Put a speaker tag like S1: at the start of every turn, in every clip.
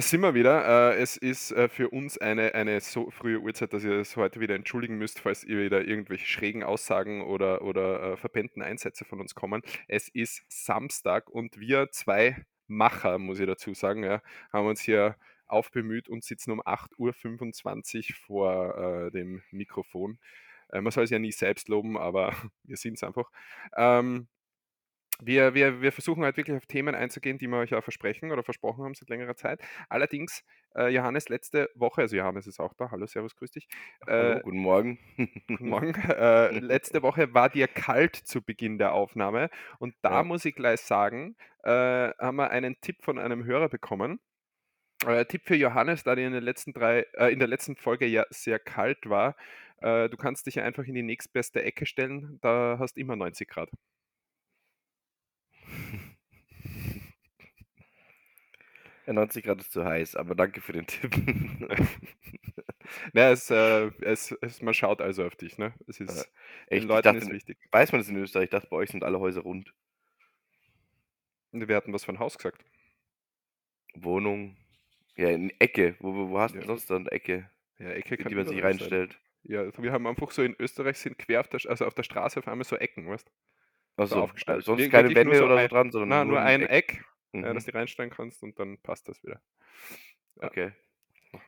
S1: da sind wir wieder. Äh, es ist äh, für uns eine, eine so frühe Uhrzeit, dass ihr es heute wieder entschuldigen müsst, falls ihr wieder irgendwelche schrägen Aussagen oder, oder äh, verpennten Einsätze von uns kommen. Es ist Samstag und wir zwei Macher, muss ich dazu sagen, ja, haben uns hier aufbemüht und sitzen um 8.25 Uhr vor äh, dem Mikrofon. Äh, man soll es ja nie selbst loben, aber wir sind es einfach. Ähm, wir, wir, wir versuchen halt wirklich auf Themen einzugehen, die wir euch ja versprechen oder versprochen haben seit längerer Zeit. Allerdings, äh, Johannes, letzte Woche, also Johannes ist auch da, hallo, servus, grüß dich.
S2: Hallo, äh, guten Morgen.
S1: Guten Morgen. Äh, letzte Woche war dir kalt zu Beginn der Aufnahme und da ja. muss ich gleich sagen, äh, haben wir einen Tipp von einem Hörer bekommen. Äh, Tipp für Johannes, da dir in, den letzten drei, äh, in der letzten Folge ja sehr kalt war, du kannst dich einfach in die nächstbeste Ecke stellen, da hast du immer 90 Grad.
S2: 90 Grad ist zu heiß, aber danke für den Tipp.
S1: Na, es, äh, es, es, man schaut also auf dich, ne? Es ist,
S2: äh, den Leuten dachte, ist wichtig. Weiß man das in Österreich? Ich dachte, bei euch sind alle Häuser rund.
S1: Wir hatten was von Haus gesagt.
S2: Wohnung. Ja, in Ecke. Wo, wo, wo hast du ja. sonst dann Ecke?
S1: Ja, Ecke
S2: kann Die man sich reinstellt. Sein.
S1: Ja, also wir haben einfach so in Österreich sind quer auf der, also auf der Straße auf einmal so Ecken, weißt du?
S2: Also so aufgestellt. sonst wir, keine Wände so oder so dran, sondern
S1: na, nur, nur ein Eck, Eck mhm. ja, dass du reinstellen kannst und dann passt das wieder.
S2: Ja. Okay.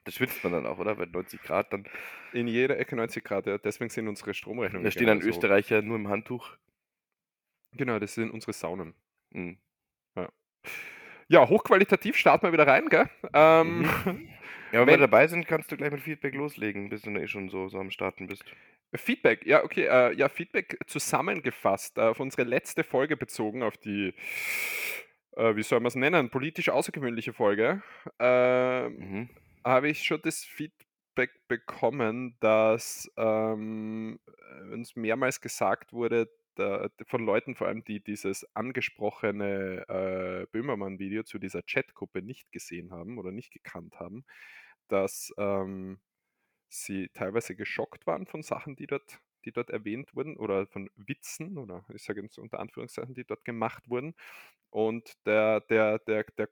S2: Das schwitzt man dann auch, oder? Bei 90 Grad dann.
S1: In jeder Ecke 90 Grad, ja. Deswegen sind unsere Stromrechnungen.
S2: Da stehen dann Österreicher nur im Handtuch.
S1: Genau, das sind unsere Saunen. Mhm. Ja. ja. hochqualitativ starten wir wieder rein, gell? Ähm,
S2: mhm. Ja, wenn, wenn, wir dabei sind, kannst du gleich mit Feedback loslegen, bis du eh schon so, so am Starten bist.
S1: Feedback, ja, okay. Äh, ja, Feedback zusammengefasst, äh, auf unsere letzte Folge bezogen, auf die, äh, wie soll man es nennen, politisch außergewöhnliche Folge, ähm, mhm. habe ich schon das Feedback bekommen, dass ähm, uns mehrmals gesagt wurde, da, von Leuten vor allem, die dieses angesprochene äh, Böhmermann-Video zu dieser Chatgruppe nicht gesehen haben oder nicht gekannt haben, dass ähm, sie teilweise geschockt waren von Sachen, die dort, die dort erwähnt wurden oder von Witzen oder ich sage jetzt unter Anführungszeichen, die dort gemacht wurden. Und der, der, der, der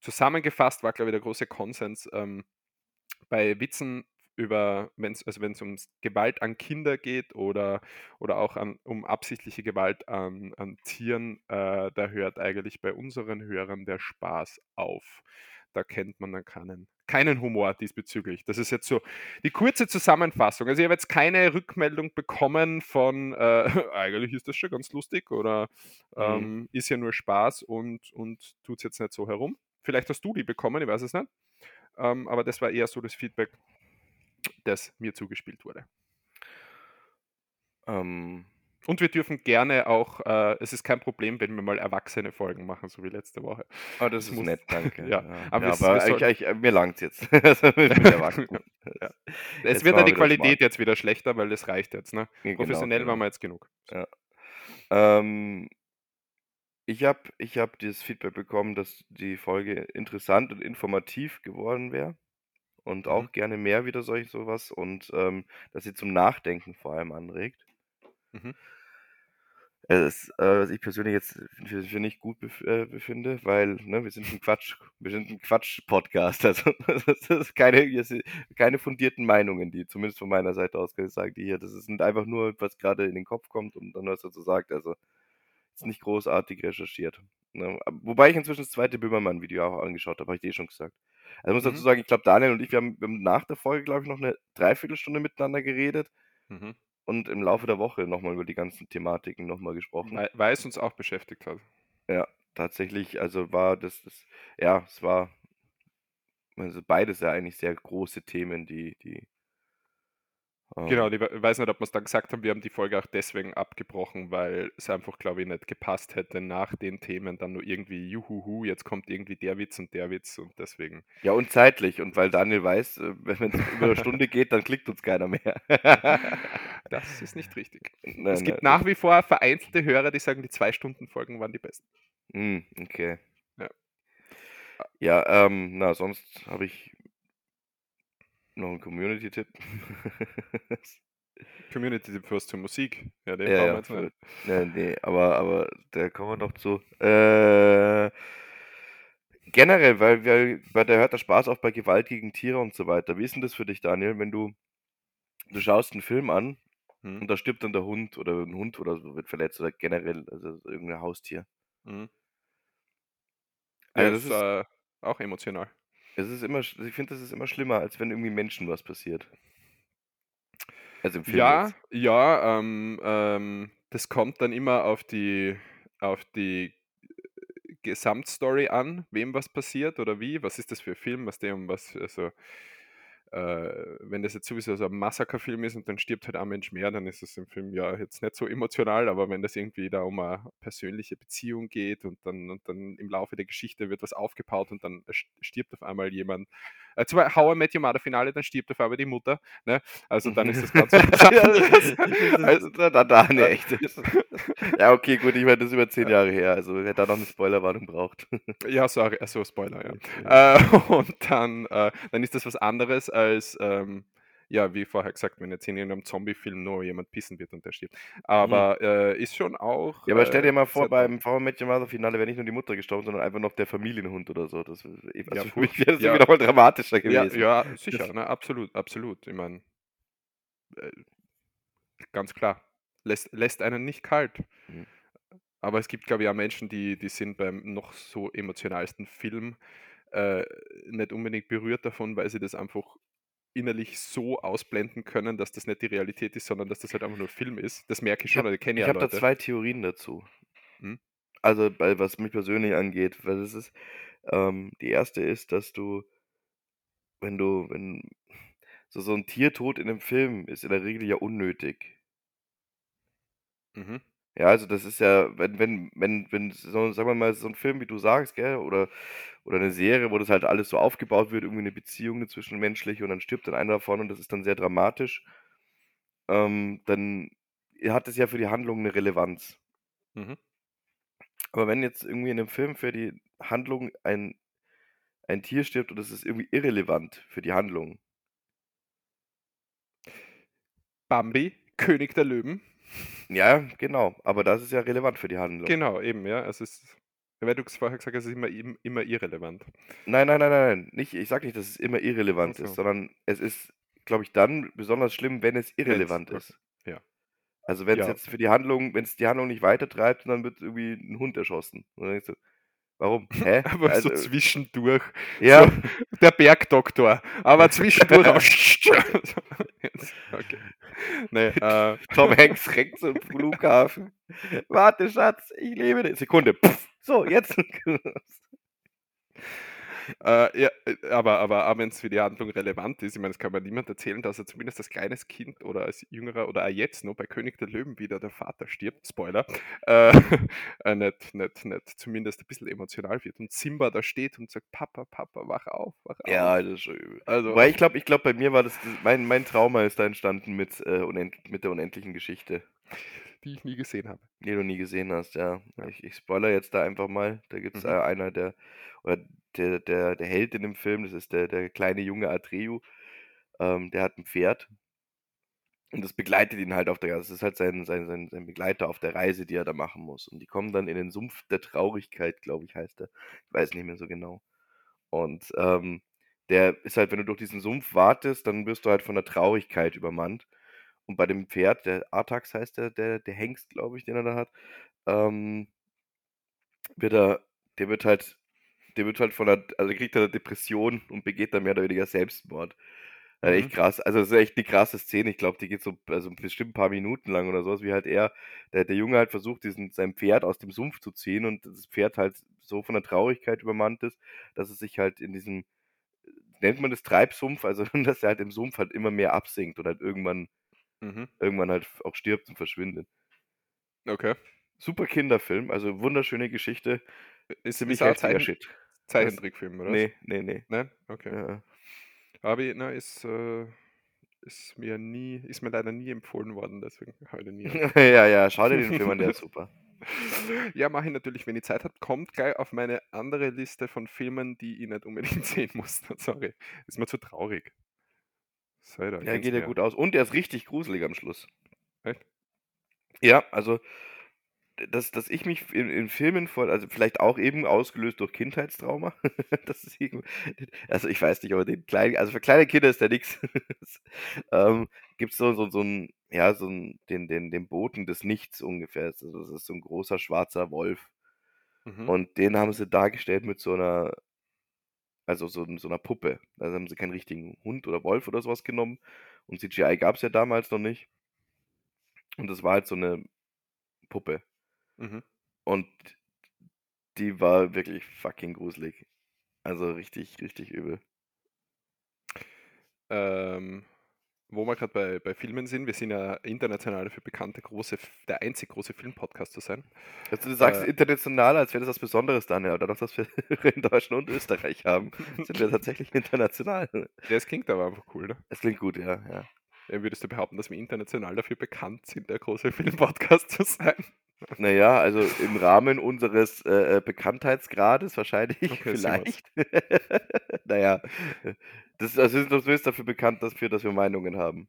S1: zusammengefasst war, glaube ich, der große Konsens ähm, bei Witzen über, wenn's, also wenn es um Gewalt an Kinder geht oder, oder auch an, um absichtliche Gewalt an, an Tieren, äh, da hört eigentlich bei unseren Hörern der Spaß auf da kennt man dann keinen, keinen Humor diesbezüglich. Das ist jetzt so die kurze Zusammenfassung. Also ich habe jetzt keine Rückmeldung bekommen von, äh, eigentlich ist das schon ganz lustig oder mhm. ähm, ist ja nur Spaß und, und tut es jetzt nicht so herum. Vielleicht hast du die bekommen, ich weiß es nicht. Ähm, aber das war eher so das Feedback, das mir zugespielt wurde. Ähm, und wir dürfen gerne auch, äh, es ist kein Problem, wenn wir mal erwachsene Folgen machen, so wie letzte Woche.
S2: Oh, das, das ist muss, nett, danke.
S1: ja,
S2: aber, ja, aber soll... ich, ich, mir langt jetzt. Also,
S1: ja. Es wird dann die Qualität jetzt wieder schlechter, weil das reicht jetzt. Ne? Genau, Professionell genau. waren wir jetzt genug.
S2: Ja. Ähm, ich habe ich hab dieses Feedback bekommen, dass die Folge interessant und informativ geworden wäre. Und auch mhm. gerne mehr wieder solch sowas. Und ähm, dass sie zum Nachdenken vor allem anregt. Mhm. Es, äh, was ich persönlich jetzt für, für nicht gut bef äh, befinde, weil ne, wir sind ein Quatsch, wir sind ein Quatsch-Podcast. Also das ist keine, keine fundierten Meinungen, die zumindest von meiner Seite aus gesagt, die hier, das sind einfach nur, was gerade in den Kopf kommt und dann was dazu sagt. Also ist nicht großartig recherchiert. Ne? Wobei ich inzwischen das zweite Böhmermann-Video auch angeschaut habe, habe ich dir schon gesagt. Also ich muss mhm. dazu sagen, ich glaube, Daniel und ich, wir haben, wir haben nach der Folge, glaube ich, noch eine Dreiviertelstunde miteinander geredet. Mhm und im Laufe der Woche nochmal über die ganzen Thematiken nochmal gesprochen.
S1: Weil, weil, es uns auch beschäftigt hat.
S2: Ja, tatsächlich, also war das, das ja, es war, also beides ja eigentlich sehr große Themen, die, die
S1: Genau, ich weiß nicht, ob wir es dann gesagt haben, wir haben die Folge auch deswegen abgebrochen, weil es einfach, glaube ich, nicht gepasst hätte, nach den Themen dann nur irgendwie, juhuhu, jetzt kommt irgendwie der Witz und der Witz und deswegen.
S2: Ja, und zeitlich. Und weil Daniel weiß, äh, wenn es über eine Stunde geht, dann klickt uns keiner mehr.
S1: das ist nicht richtig. Nein, es gibt nein. nach wie vor vereinzelte Hörer, die sagen, die Zwei-Stunden-Folgen waren die besten.
S2: Mm, okay. Ja, ja ähm, na, sonst habe ich noch ein Community-Tipp.
S1: Community-Tipp fürs zur Musik.
S2: Ja, den ja, ja, ja, nee, aber, aber da kommen wir noch zu. Äh, generell, weil, weil, weil da hört der Spaß auch bei Gewalt gegen Tiere und so weiter. Wie ist denn das für dich, Daniel, wenn du, du schaust einen Film an
S1: Mhm.
S2: und da stirbt dann der Hund oder ein Hund oder so wird verletzt oder generell, also irgendein Haustier.
S1: Mhm.
S2: Ja, das
S1: ist
S2: ist,
S1: äh, auch emotional.
S2: Es ist immer, ich finde, das ist immer schlimmer, als wenn irgendwie Menschen was passiert. Also im Film
S1: Ja,
S2: jetzt.
S1: ja, ähm, ähm, das kommt dann immer auf die, auf die äh, Gesamtstory an, wem was passiert oder wie. Was ist das für ein Film, was der um was, also wenn das jetzt sowieso so ein Massakerfilm ist und dann stirbt halt ein Mensch mehr, dann ist es im Film ja jetzt nicht so emotional, aber wenn das irgendwie da um eine persönliche Beziehung geht und dann, und dann im Laufe der Geschichte wird was aufgebaut und dann st- stirbt auf einmal jemand, zum Beispiel How I Met Your Mother Finale, dann stirbt auf einmal die Mutter, ne? Also dann ist das ganz Also,
S2: da, da, da ne, echt. Ja, okay, gut, ich meine, das ist über zehn Jahre her, also wer da noch eine Spoilerwarnung braucht.
S1: ja, sorry, also Spoiler, ja.
S2: Ja.
S1: Äh, und dann, äh, dann ist das was anderes als, ähm, ja, wie vorher gesagt, wenn jetzt in irgendeinem Zombie-Film nur jemand pissen wird und der stirbt.
S2: Mhm.
S1: Aber äh, ist schon auch
S2: Ja, aber stell dir
S1: äh,
S2: mal vor,
S1: traurig.
S2: beim Your Mother Finale wäre nicht nur die Mutter gestorben, sondern einfach noch der Familienhund oder so. Das, also
S1: Ja,
S2: für mich wäre das
S1: ja,
S2: irgendwie nochmal dramatischer
S1: ja,
S2: gewesen.
S1: ja,
S2: Das,
S1: sicher, ne, absolut, absolut. Ich meine, äh, ganz klar, lässt, lässt einen nicht kalt.
S2: Mhm.
S1: Aber es gibt, glaube ich, auch Menschen, die, die sind beim noch so emotionalsten Film äh, nicht unbedingt berührt davon, weil sie das einfach innerlich so ausblenden können, dass das nicht die Realität ist, sondern dass das halt einfach nur Film ist. Das merke ich
S2: ich
S1: schon,
S2: habe
S1: oder ich kenne
S2: ich
S1: ja
S2: hab da
S1: Leute.
S2: zwei Theorien dazu.
S1: Hm?
S2: Also, bei, was mich persönlich angeht, weil das ist, ähm, die erste ist, dass du, wenn du, wenn so, so ein Tiertod in einem Film ist in der Regel ja unnötig.
S1: Mhm.
S2: Ja, also das ist ja, wenn, wenn, wenn, wenn, so, sagen wir mal, so ein Film, wie du sagst, gell, oder, oder eine Serie, wo das halt alles so aufgebaut wird, irgendwie eine Beziehung, eine zwischenmenschliche, und dann stirbt dann einer davon und das ist dann sehr dramatisch, ähm, dann hat es ja für die Handlung eine Relevanz.
S1: Mhm.
S2: Aber wenn jetzt irgendwie in einem Film für die Handlung ein, ein Tier stirbt und es ist irgendwie irrelevant für die Handlung,
S1: Bambi, König der Löwen.
S2: Ja, genau, aber das ist ja relevant für die Handlung.
S1: Genau, eben, ja. Es ist, weil du vorher gesagt hast, es ist immer, im- immer irrelevant.
S2: Nein, nein, nein, nein, nein. Nicht, ich sage nicht, dass es immer irrelevant ist,
S1: so.
S2: sondern es ist, glaube ich, dann besonders schlimm, wenn es
S1: Wenn's,
S2: irrelevant
S1: okay.
S2: ist.
S1: Ja.
S2: Also wenn es
S1: Ja.
S2: jetzt für die Handlung, wenn es die Handlung nicht weitertreibt dann wird irgendwie ein Hund erschossen. Und dann denkst du, warum? Hä?
S1: Aber so
S2: Also,
S1: zwischendurch.
S2: ja,
S1: So, der Bergdoktor. Aber zwischendurch auch. okay. Nee, äh,
S2: Tom Hanks rennt zum Flughafen. Warte, Schatz, ich lebe. nicht. Sekunde. Pff, so, jetzt.
S1: Äh, ja, äh, aber, aber auch wenn es für die Handlung relevant ist, ich meine, das kann man niemand erzählen, dass er zumindest als kleines Kind oder als jüngerer oder auch jetzt noch bei König der Löwen wieder der Vater stirbt, Spoiler, äh, äh, nicht, nicht, nicht zumindest ein bisschen emotional wird und Simba da steht und sagt, Papa, Papa, wach auf, wach
S2: ja,
S1: auf.
S2: das ist schon übel.
S1: Also,
S2: Wobei ich glaube, ich glaub, bei mir war das, mein, mein Trauma ist da entstanden mit, äh, unend, mit der unendlichen Geschichte.
S1: die ich nie gesehen habe.
S2: Die du nie gesehen hast, ja.
S1: Ja.
S2: Ich, ich spoiler jetzt da einfach mal. Da gibt es
S1: Mhm.
S2: einer, der, oder der, der, der Held in dem Film, das ist der, der kleine junge Atreu, ähm, der hat ein Pferd und das begleitet ihn halt auf der, das ist halt sein, sein, sein, sein Begleiter auf der Reise, die er da machen muss. Und die kommen dann in den Sumpf der Traurigkeit, glaube ich, heißt er. Ich weiß nicht mehr so genau. Und ähm, der ist halt, wenn du durch diesen Sumpf wartest, dann wirst du halt von der Traurigkeit übermannt. Und bei dem Pferd, der Artax heißt der, der, der Hengst, glaube ich, den er da hat, ähm, wird er, der wird halt, der wird halt von der, also kriegt er eine Depression und begeht dann mehr oder weniger Selbstmord. Äh, echt
S1: Mhm.
S2: krass. Also das ist echt eine krasse Szene. Ich glaube, die geht so also bestimmt ein paar Minuten lang oder sowas, wie halt er, der, der Junge halt versucht, diesen, sein Pferd aus dem Sumpf zu ziehen und das Pferd halt so von der Traurigkeit übermannt ist, dass es sich halt in diesem, nennt man das Treibsumpf, also dass er halt im Sumpf halt immer mehr absinkt und halt irgendwann,
S1: Mhm.
S2: irgendwann halt auch stirbt und verschwindet.
S1: Okay.
S2: Super Kinderfilm, also wunderschöne Geschichte,
S1: Ist,
S2: ziemlich heftiger
S1: Zeichen,
S2: Shit.
S1: Zeichentrickfilm, oder?
S2: Nee, nee, nee.
S1: Nein? Okay.
S2: Ja.
S1: Aber na, ist, äh, ist mir nie, ist mir leider nie empfohlen worden, deswegen heute nie.
S2: ja, ja, schau dir den Film an, der ist super.
S1: Ja, mache ich natürlich, wenn ich Zeit habe. Kommt gleich auf meine andere Liste von Filmen, die ich nicht unbedingt sehen muss. Sorry. Ist mir zu traurig. Sei da,
S2: Ja, geht ja gut aus. Und der ist richtig gruselig am Schluss.
S1: Echt?
S2: Ja, also dass dass ich mich in in Filmen vor also, vielleicht auch eben ausgelöst durch Kindheitstrauma, das ist also, ich weiß nicht, aber den kleinen also, für kleine Kinder ist der nix. Ähm, gibt's so so so 'n ja, so 'n den den den Boten des Nichts ungefähr. Also, das ist so 'n großer schwarzer Wolf.
S1: Mhm.
S2: Und den haben sie dargestellt mit so 'ner also, so so 'ner Puppe. Also, haben sie keinen richtigen Hund oder Wolf oder so was genommen und CGI gab's ja damals noch nicht. Und das war halt so 'ne Puppe.
S1: Mhm.
S2: Und die war wirklich fucking gruselig. Also, richtig, richtig übel.
S1: Ähm, wo wir grad bei bei Filmen sind, wir sind ja international dafür bekannt, der große der einzig große Filmpodcast zu sein.
S2: Also, du sagst
S1: Äh
S2: international, als wäre das was Besonderes dann, ja. Dadurch, dass wir in Deutschland und Österreich haben, sind wir tatsächlich international.
S1: Ja, es klingt aber einfach cool, ne?
S2: Es klingt gut, ja. Ja,
S1: würdest du behaupten, dass wir international dafür bekannt sind, der große Filmpodcast zu sein?
S2: Na ja, also, im Rahmen unseres, äh, äh, Bekanntheitsgrades wahrscheinlich,
S1: Okay,
S2: vielleicht. Na ja, äh, das also, du bist dafür bekannt dafür, dass wir Meinungen haben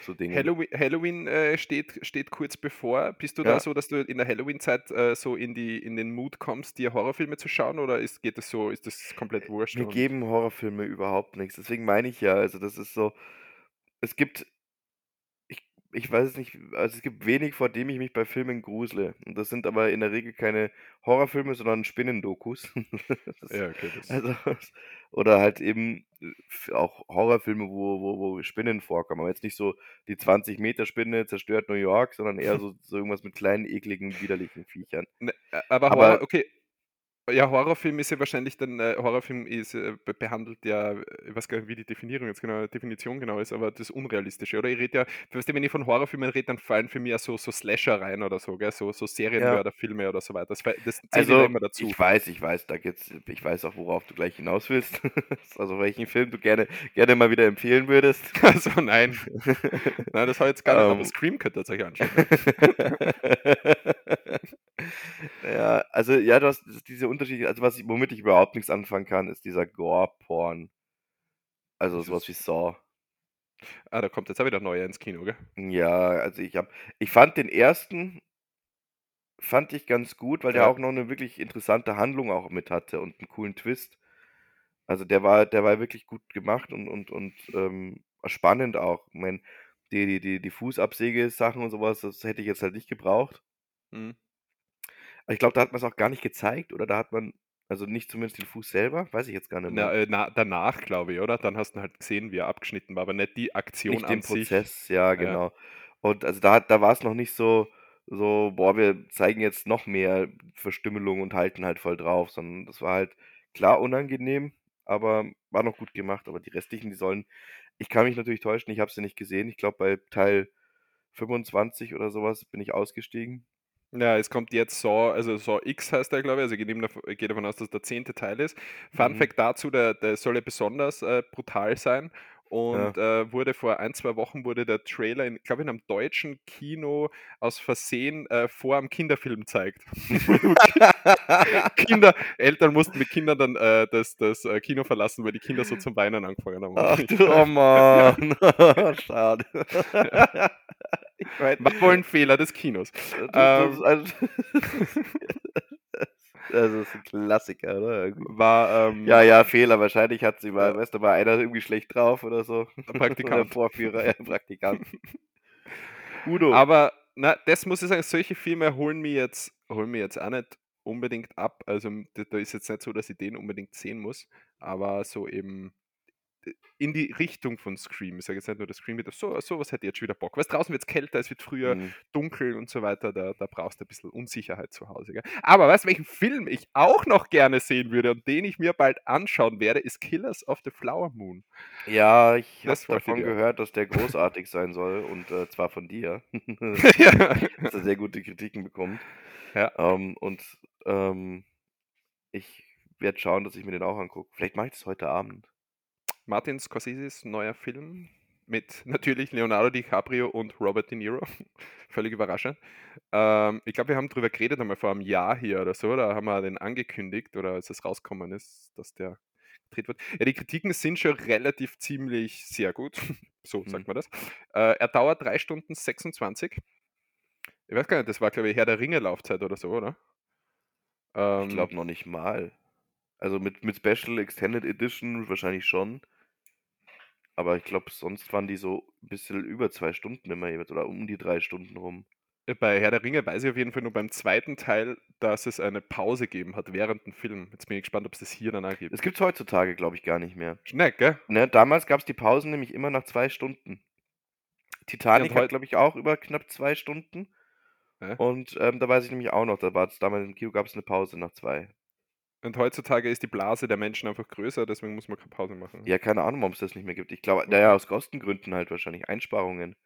S2: zu Dingen.
S1: Hallowi Halloween, äh, steht steht kurz bevor. Bist du da
S2: Ja.
S1: so, dass du in der Halloween-Zeit, äh, so in die in den Mood kommst, dir Horrorfilme zu schauen oder ist geht das so ist das komplett wurscht
S2: Mir
S1: und
S2: geben Horrorfilme überhaupt nix. Deswegen meine ich ja, also, das ist so es gibt ich weiß es nicht, also, es gibt wenig, vor dem ich mich bei Filmen grusele. Und das sind aber in der Regel keine Horrorfilme, sondern Spinnendokus. Das
S1: Ja, okay, das
S2: also, oder halt eben, äh, auch Horrorfilme, wo wo wo Spinnen vorkommen, aber jetzt nicht so die 20 m Spinne zerstört New York, sondern eher so so irgendwas mit kleinen, ekligen, widerlichen Viechern.
S1: Ne, aber
S2: Aber
S1: Horror okay. Ja, Horrorfilm ist ja wahrscheinlich dann äh, Horrorfilm ist, äh, be behandelt ja ich weiß gar nicht, wie die Definition jetzt genau Definition genau ist, aber das Unrealistische, oder? Ich rede ja weißt du, wenn ich von Horrorfilmen rede, dann fallen für mich ja so so Slasher rein oder so, gell, so so. Serienmörderfilme oder so weiter. Das das da
S2: Also,
S1: immer dazu.
S2: ich weiß ich weiß, da geht's ich weiß auch, worauf du gleich hinaus willst. Also, welchen Film du gerne gerne mal wieder empfehlen würdest.
S1: Also, nein. Nein, das habe ich jetzt gar nicht, aber
S2: Ähm.
S1: Scream könnt ihr euch anschauen, ne?
S2: Ja, also, ja, du hast diese Unterschiede also, was ich womit ich überhaupt nix anfangen kann, ist dieser Gore-Porn. Also,
S1: Das
S2: so was
S1: ist
S2: wie Saw.
S1: Ah, da kommt jetzt auch wieder neuer ins Kino, gell?
S2: Ja, also, ich habe ich fand den 1. fand ich ganz gut, weil der
S1: Ja.
S2: auch noch 'ne wirklich interessante Handlung auch mit hatte und 'n coolen Twist. Also, der war der war wirklich gut gemacht und und und, ähm, spannend auch. Ich meine, die die die die Fußabsäge-Sachen und so was, das hätte ich jetzt halt nicht gebraucht.
S1: Mhm.
S2: Ich glaube, da hat man's auch gar nicht gezeigt oder da hat man also, nicht zumindest den Fuß selber, weiß ich jetzt gar nicht
S1: Na,
S2: mehr.
S1: äh, na danach, glaube ich, oder? Dann hast du halt gesehen, wie er abgeschnitten war, aber nicht die Aktion
S2: Nicht
S1: an
S2: den
S1: sich.
S2: Prozess, ja,
S1: Ja.
S2: genau. Und also, da da war's noch nicht so so: „Boah, wir zeigen jetzt noch mehr Verstümmelung und halten halt voll drauf“, sondern das war halt klar unangenehm, aber war noch gut gemacht. Aber die restlichen, die sollen ich kann mich natürlich täuschen, ich habe sie nicht gesehen. Ich glaube, bei Teil 25 oder so was bin ich ausgestiegen.
S1: Ja, es kommt jetzt Saw also, Saw X heißt der, glaube ich. Also, ich gehe ich davon aus, dass der 10. Teil ist. Fun
S2: Mhm.
S1: Fact dazu, der der soll ja besonders, äh, brutal sein und,
S2: Ja.
S1: äh, wurde vor 1, 2 Wochen wurde der Trailer in glaube in 'nem deutschen Kino aus Versehen, äh, vor 'm Kinderfilm gezeigt. Kinder Eltern mussten mit Kindern dann, äh, das das, äh, Kino verlassen, weil die Kinder so zum Weinen angefangen haben.
S2: Ach du, oh Mann. Schade.
S1: Ja.
S2: Ich meine
S1: War wohl 'n Fehler des Kinos.
S2: Das
S1: Ähm
S2: das ist 'n Klassiker, oder?
S1: War, ähm
S2: Ja, ja, Fehler. Wahrscheinlich hat sie mal
S1: Ja.
S2: weißt du, war einer irgendwie schlecht drauf oder so.
S1: Praktikant.
S2: Vorführer, ja, Praktikant. Udo.
S1: Aber, na, das muss ich sagen, solche Filme holen mich jetzt holen mich jetzt auch nicht unbedingt ab. Also, da ist jetzt nicht so, dass ich den unbedingt sehen muss, aber so eben in die Richtung von Scream. Ich sage jetzt nicht nur, dass Scream wieder so so was hätte ich jetzt schon wieder Bock. Weißt, draußen wird's kälter, es wird früher
S2: Mhm.
S1: dunkel und so weiter, da da brauchst du ein bisschen Unsicherheit zu Hause, gell? Aber weißt du, welchen Film ich auch noch gerne sehen würde und den ich mir bald anschauen werde, ist Killers of the Flower Moon.
S2: Ja, ich habe
S1: Das ich
S2: davon
S1: dir
S2: gehört, dass der großartig sein soll und, äh, zwar von dir.
S1: Ja.
S2: Dass er sehr gute Kritiken bekommt.
S1: Ja.
S2: Ähm, und, ähm, ich werde schauen, dass ich mir den auch angucke. Vielleicht mache ich das heute Abend.
S1: Martin Scorseses neuer Film mit natürlich Leonardo DiCaprio und Robert De Niro. Völlig überraschend. Ähm, ich glaube, wir haben drüber geredet einmal vor 'm Jahr hier oder so. Da haben wir den angekündigt oder als es rausgekommen ist, dass der gedreht wird. Ja, die Kritiken sind schon relativ ziemlich sehr gut. So
S2: Mhm.
S1: sagt man das. Äh, er dauert 3 Stunden 26. Ich Ich weiß gar nicht, das war, glaube ich, Herr der Ringe-Laufzeit oder so, oder?
S2: Ich
S1: Ähm,
S2: glaube noch nicht mal. Also mit, mit Special Extended Edition wahrscheinlich schon. Aber ich glaube, sonst waren die so ein bisschen über zwei Stunden immer jeweils oder um die drei Stunden rum.
S1: bei Herr der Ringe weiß ich auf jeden Fall nur beim zweiten Teil, dass es eine Pause gegeben hat während dem Film. Jetzt bin ich gespannt, ob es das hier dann auch gibt.
S2: Das gibt es heutzutage, glaube ich, gar nicht mehr.
S1: Schnell, gell?
S2: Ne, damals gab es die Pausen nämlich immer nach zwei Stunden. Titanic
S1: Ja,
S2: hat, glaube ich, auch über knapp zwei Stunden.
S1: Ja.
S2: Und ähm, da weiß ich nämlich auch noch, da war es damals im Kino gab es eine Pause nach zwei.
S1: Und heutzutage ist die Blase der Menschen einfach größer, deswegen muss man keine Pause machen.
S2: Ja, keine Ahnung, warum es das nicht mehr gibt. Ich glaube, naja, aus Kostengründen halt wahrscheinlich Einsparungen.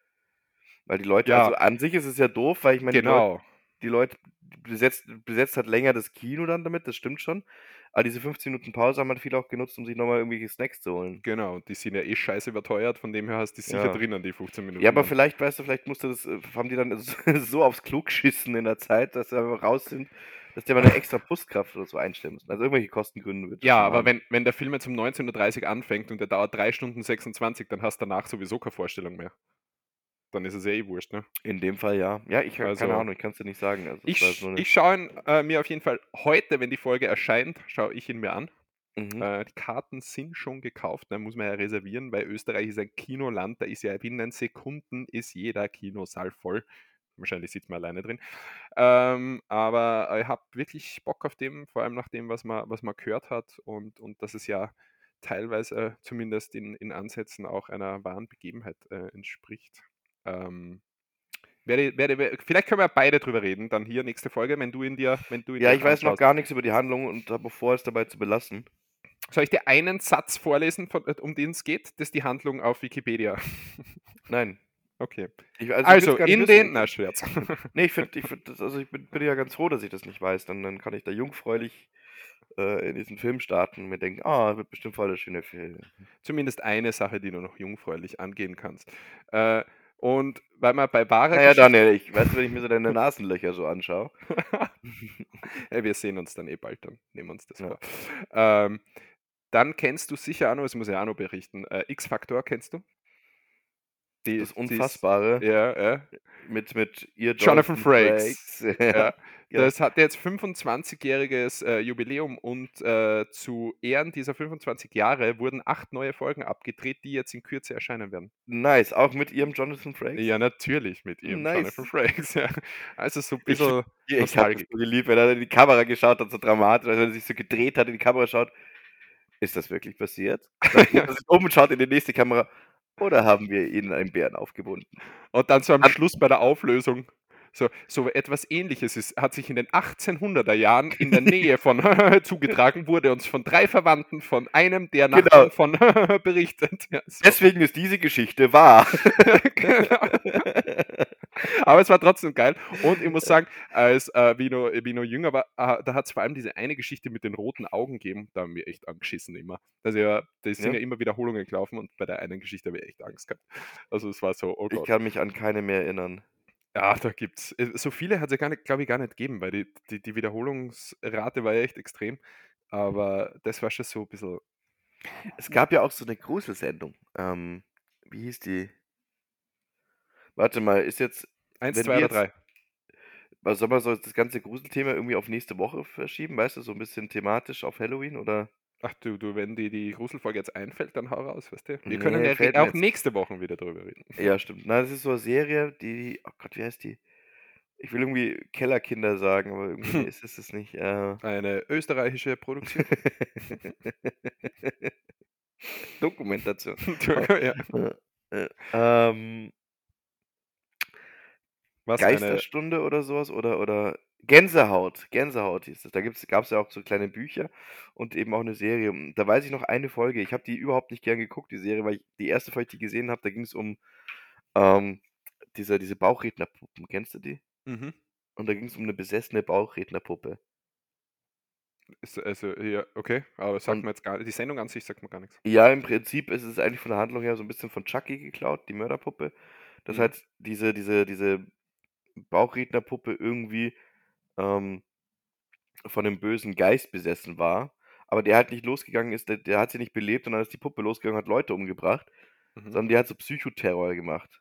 S2: Weil die Leute,
S1: Ja.
S2: also an sich ist es ja doof, weil ich meine, die Leute,
S1: genau.
S2: die Leute besetzt, besetzt hat länger das Kino dann damit, das stimmt schon. Aber diese 15 Minuten Pause haben halt viele auch genutzt, um sich nochmal irgendwelche Snacks zu holen.
S1: Genau, die sind ja eh scheiße überteuert, von dem her hast du die sicher
S2: Ja.
S1: drinnen, die 15 Minuten.
S2: Ja, aber
S1: dann.
S2: vielleicht, weißt du, vielleicht musste das, äh, haben die dann so aufs Klo geschissen in der Zeit, dass sie einfach raus sind, dass die aber eine extra Brustkraft oder so einstellen müssen. Also irgendwelche Kostengründe wird
S1: Ja, aber
S2: haben.
S1: wenn, wenn der Film jetzt um 19.30 Uhr anfängt und der dauert 3 Stunden 26, dann hast du danach sowieso keine Vorstellung mehr. Dann ist es ja eh wurscht, ne?
S2: In dem Fall ja. Ja, ich habe
S1: Also-
S2: keine Ahnung, ich kann es dir nicht sagen. Also,
S1: Ich, ich schaue ihn äh, mir auf jeden Fall heute, wenn die Folge erscheint, schaue ich ihn mir an.
S2: Mhm.
S1: Äh, die Karten sind schon gekauft, da muss man ja reservieren, weil Österreich ist ein Kinoland, da ist ja binnen Sekunden ist jeder Kinosaal voll. Wahrscheinlich sitzt man alleine drin. Ähm, aber ich habe wirklich Bock auf dem, vor allem nach dem, was man, was man gehört hat und, und dass es ja teilweise zumindest in, in Ansätzen auch einer wahren Begebenheit äh, entspricht. Ähm, werde, werde, vielleicht können wir beide drüber reden, dann hier nächste Folge, wenn du in dir, wenn du in
S2: Ja, ich weiß noch gar nichts über die Handlung und habe vor, es dabei zu belassen.
S1: Soll ich dir einen Satz vorlesen, von, äh, um den es geht? Das ist die Handlung auf Wikipedia.
S2: Nein.
S1: Okay.
S2: Ich, also,
S1: Also, in
S2: wissen.
S1: den. Na, Schwerz.
S2: Nee, ich finde, ich find das, also ich bin, bin ja ganz froh, dass ich das nicht weiß. Dann, dann kann ich da jungfräulich äh, in diesen Film starten und mir denken, ah, wird bestimmt voll der schöne Film.
S1: Zumindest eine Sache, die du noch jungfräulich angehen kannst. Äh, und weil man bei wahrer
S2: Naja, Daniel, ich weiß, wenn ich mir so deine Nasenlöcher so anschaue.
S1: ja, wir sehen uns dann eh bald, dann nehmen wir uns das
S2: Ja.
S1: vor. Ähm, dann kennst du sicher auch noch, das muss ich auch noch berichten, äh, X-Factor kennst du? Die,
S2: Das
S1: ist-
S2: Unfassbare
S1: Ja, ja.
S2: mit, mit ihr
S1: Jonathan Frakes.
S2: Frakes.
S1: Ja.
S2: Ja.
S1: Das hat jetzt 25-jähriges äh, Jubiläum und äh, zu Ehren dieser 25 Jahre wurden acht neue Folgen abgedreht, die jetzt in Kürze erscheinen werden.
S2: Nice, auch mit ihrem Jonathan Frakes.
S1: Ja, natürlich mit ihm,
S2: Nice.
S1: Jonathan Frakes. Ja. Also so ein
S2: Ich
S1: bisschen.
S2: Ja, ich habe so geliebt, wenn er in die Kamera geschaut hat, so dramatisch, als er sich so gedreht hat, in die Kamera schaut. Ist das wirklich passiert? Dann schaut in die nächste Kamera. Oder haben wir ihnen einen Bären aufgebunden?
S1: Und dann so am Schluss bei der Auflösung. So, so etwas ähnliches ist, hat sich in den 1800er Jahren in der Nähe von zugetragen, wurde uns von drei Verwandten von einem der
S2: Genau.
S1: Nachbarn von berichtet. Ja, so.
S2: Deswegen ist diese Geschichte wahr.
S1: genau. Aber es war trotzdem geil. Und ich muss sagen, als äh, ich ich noch jünger war, äh, da hat es vor allem diese eine Geschichte mit den roten Augen gegeben. Da haben wir echt angeschissen immer. Also ja, da sind ja.
S2: Ja.
S1: immer Wiederholungen gelaufen und bei der einen Geschichte habe ich echt Angst gehabt. Also es war so, oh
S2: Ich
S1: Gott.
S2: kann mich an keine mehr erinnern.
S1: Ja, da gibt's. äh, So viele hat es ja gar nicht, glaube ich, gar nicht gegeben, weil die, die, die Wiederholungsrate war ja echt extrem. Aber das war schon so ein bisschen.
S2: Es gab ja auch so eine Gruselsendung. Ähm, wie hieß die? Warte mal, ist jetzt.
S1: Eins,
S2: Wenn
S1: zwei
S2: wir
S1: oder
S2: jetzt-
S1: drei.
S2: Was soll man so das ganze Gruselthema irgendwie auf nächste Woche verschieben? Weißt du, so ein bisschen thematisch auf Halloween oder?
S1: Ach du, du, wenn dir die Gruselfolge jetzt einfällt, dann hau raus, weißt du? Wir
S2: Nee,
S1: können ja re-
S2: mir
S1: auch
S2: jetzt-
S1: nächste Woche wieder drüber reden.
S2: Ja, stimmt. Na, das ist so eine Serie, die. Oh Gott, wie heißt die? Ich will irgendwie Kellerkinder sagen, aber irgendwie ist es es nicht. Äh,
S1: Eine österreichische Produktion.
S2: Dokumentation.
S1: ja.
S2: Äh, ähm,
S1: Was eine,
S2: Geisterstunde oder sowas oder oder Gänsehaut, Gänsehaut hieß es. Da gibt's gab's ja auch so kleine Bücher und eben auch eine Serie. Und Da weiß ich noch eine Folge. Ich habe die überhaupt nicht gern geguckt, die Serie, weil ich die erste Folge, die ich gesehen habe, da ging es um ähm, diese, diese Bauchrednerpuppen. Kennst du die?
S1: mhm.
S2: Und da ging es um eine besessene Bauchrednerpuppe.
S1: Ist, also, ja, okay, aber sagt mir jetzt gar Die Sendung an sich sagt mir gar nichts.
S2: Ja, im Prinzip ist es eigentlich von der Handlung her so ein bisschen von Chucky geklaut, die Mörderpuppe. Dass
S1: Mhm.
S2: halt diese, diese, diese Bauchrednerpuppe irgendwie ähm, von einem bösen Geist besessen war. Aber der halt nicht losgegangen ist, der, der hat sie nicht belebt und dann ist die Puppe losgegangen und hat Leute umgebracht,
S1: Mhm.
S2: sondern die hat so Psychoterror gemacht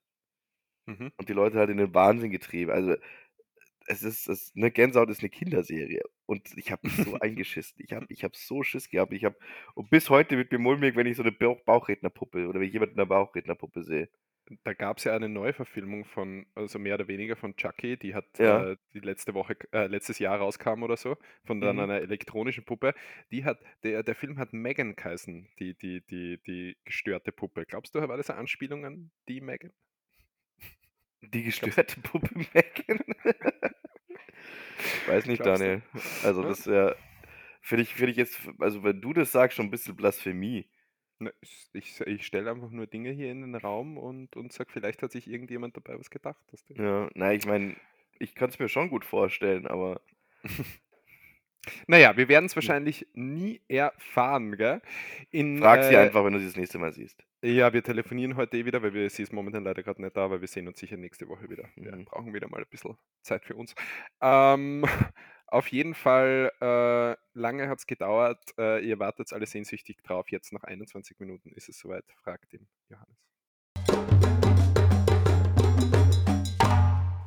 S1: Mhm.
S2: und die Leute halt in den Wahnsinn getrieben. Also es ist, es, ne, Gänsehaut ist eine Kinderserie. Und ich habe mich so eingeschissen. Ich habe ich hab so Schiss gehabt. Ich habe, und bis heute wird mir mulmig, wenn ich so eine Bauch Bauchrednerpuppe oder wenn ich jemanden in einer Bauchrednerpuppe sehe.
S1: Da gab es ja eine Neuverfilmung von, also mehr oder weniger von Chucky, die hat
S2: Ja.
S1: äh, die letzte Woche, äh, letztes Jahr rauskam oder so, von dann
S2: Mhm.
S1: einer elektronischen Puppe. Die hat, der, der Film hat Megan geheißen, die, die, die, die gestörte Puppe. Glaubst du, war das eine Anspielung an die Megan?
S2: Die gestörte Puppe Megan. Weiß nicht,
S1: Glaubst du?
S2: Daniel. Also
S1: Ja.
S2: das wäre, finde ich, finde ich jetzt, also wenn du das sagst, schon ein bisschen Blasphemie.
S1: Ne, ich ich, ich stelle einfach nur Dinge hier in den Raum und, und sage, vielleicht hat sich irgendjemand dabei was gedacht. Die...
S2: Ja, na, ich meine, ich kann es mir schon gut vorstellen, aber
S1: Naja, wir werden es
S2: Hm.
S1: wahrscheinlich nie erfahren, gell? In,
S2: frag sie
S1: äh,
S2: einfach, wenn du sie das nächste Mal siehst.
S1: Ja, wir telefonieren heute eh wieder, weil wir, sie ist momentan leider gerade nicht da, aber wir sehen uns sicher nächste Woche wieder. Wir
S2: Mhm.
S1: brauchen wieder mal ein bisschen Zeit für uns. Ähm, auf jeden Fall, äh, lange hat es gedauert. Äh, ihr wartet alle sehnsüchtig drauf. Jetzt nach 21 Minuten ist es soweit. Fragt den Johannes.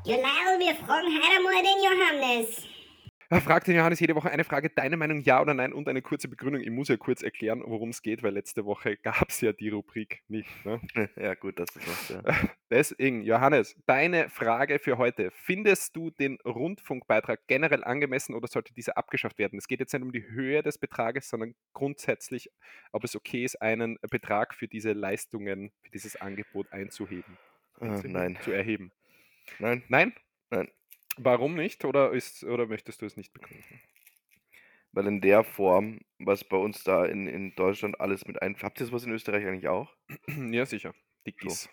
S3: Genau, wir fragen heute einmal den Johannes.
S1: Fragt den Johannes jede Woche eine Frage, deine Meinung ja oder nein und eine kurze Begründung. Ich muss ja kurz erklären, worum es geht, weil letzte Woche gab es ja die Rubrik nicht. Ne?
S2: ja, gut, dass du sagst, ja.
S1: Deswegen, Johannes, deine Frage für heute. Findest du den Rundfunkbeitrag generell angemessen oder sollte dieser abgeschafft werden? Es geht jetzt nicht um die Höhe des Betrages, sondern grundsätzlich, ob es okay ist, einen Betrag für diese Leistungen, für dieses Angebot einzuheben.
S2: Ah, nein.
S1: Zu erheben.
S2: Nein,
S1: Nein?
S2: Nein.
S1: Warum nicht? Oder, ist, oder möchtest du es nicht begründen?
S2: weil in der Form, was bei uns da in, in Deutschland alles mit ein. Habt ihr sowas in Österreich eigentlich auch?
S1: Ja, sicher. Die
S2: So.
S1: GIS.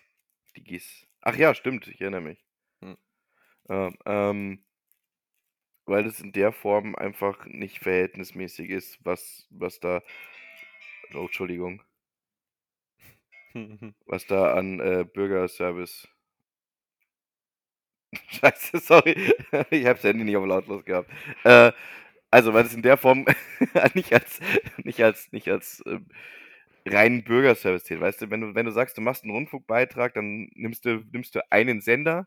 S2: Die GIS. Ach ja, stimmt, ich erinnere mich.
S1: Hm.
S2: Ja, ähm, weil es in der Form einfach nicht verhältnismäßig ist, was, was da. Oh, Entschuldigung. was da an äh, Bürgerservice. Scheiße, sorry. ich habe das Handy nicht auf lautlos gehabt. Äh, also, weil es in der Form nicht als, nicht als, nicht als ähm, reinen Bürgerservice zählt. Weißt du, wenn du, wenn du sagst, du machst einen Rundfunkbeitrag, dann nimmst du, nimmst du einen Sender,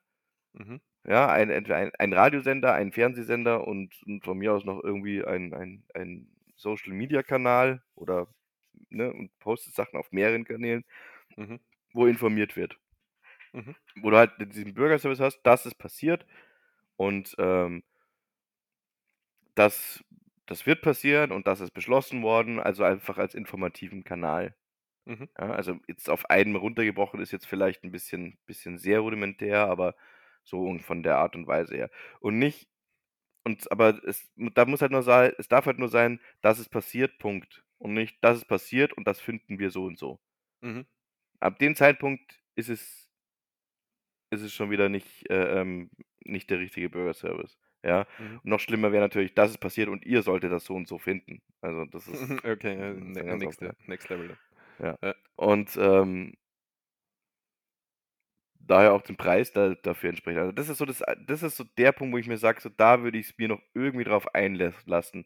S1: Mhm.
S2: ja, ein, entweder ein, ein Radiosender, einen Fernsehsender und, und von mir aus noch irgendwie ein, ein, ein Social Media Kanal oder ne, und postest Sachen auf mehreren Kanälen,
S1: Mhm.
S2: wo informiert wird.
S1: Mhm.
S2: Wo du halt diesen Bürgerservice hast, das ist passiert und ähm, das, das wird passieren und das ist beschlossen worden, also einfach als informativen Kanal.
S1: Mhm.
S2: Ja, also jetzt auf einen runtergebrochen ist jetzt vielleicht ein bisschen, bisschen sehr rudimentär, aber so und von der Art und Weise her. Und nicht, und aber es, da muss halt nur sein, es darf halt nur sein, dass es passiert, Punkt. Und nicht, dass es passiert und das finden wir so und so.
S1: Mhm.
S2: Ab dem Zeitpunkt ist es, ist es schon wieder nicht, äh, ähm, nicht der richtige Bürgerservice. Ja.
S1: Mhm.
S2: Noch schlimmer wäre natürlich, dass es passiert und ihr solltet das so und so finden. Also das ist.
S1: Okay, äh, ne-
S2: ja
S1: nächste,
S2: oft,
S1: next level.
S2: Und ähm, daher auch den Preis da, dafür entsprechend. Also das ist so das, das ist so der Punkt, wo ich mir sage, so da würde ich es mir noch irgendwie drauf einlassen.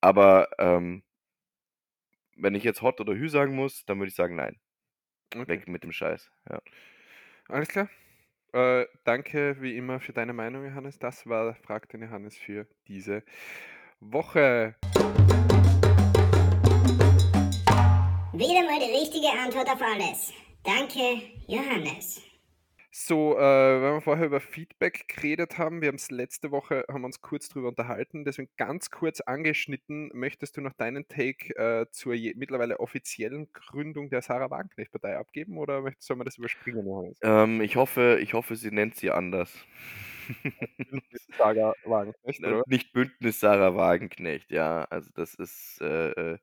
S2: Aber ähm, wenn ich jetzt Hot oder Hü sagen muss, dann würde ich sagen, nein.
S1: Okay.
S2: Weg mit dem Scheiß. Ja.
S1: Alles klar. Äh, danke wie immer für deine Meinung, Johannes. Das war Frag den Johannes für diese Woche.
S3: Wieder mal die richtige Antwort auf alles. Danke, Johannes.
S1: So, äh, weil wir vorher über Feedback geredet haben, wir haben es letzte Woche, haben uns kurz drüber unterhalten, deswegen ganz kurz angeschnitten, möchtest du noch deinen Take äh, zur mittlerweile offiziellen Gründung der Sarah Wagenknecht-Partei abgeben oder möchtest, sollen wir das überspringen?
S2: Ähm, ich hoffe, ich hoffe, sie nennt sie anders.
S1: Sarah Wagenknecht, oder?
S2: Nicht Bündnis Sarah Wagenknecht, ja. Also das ist, äh, äh,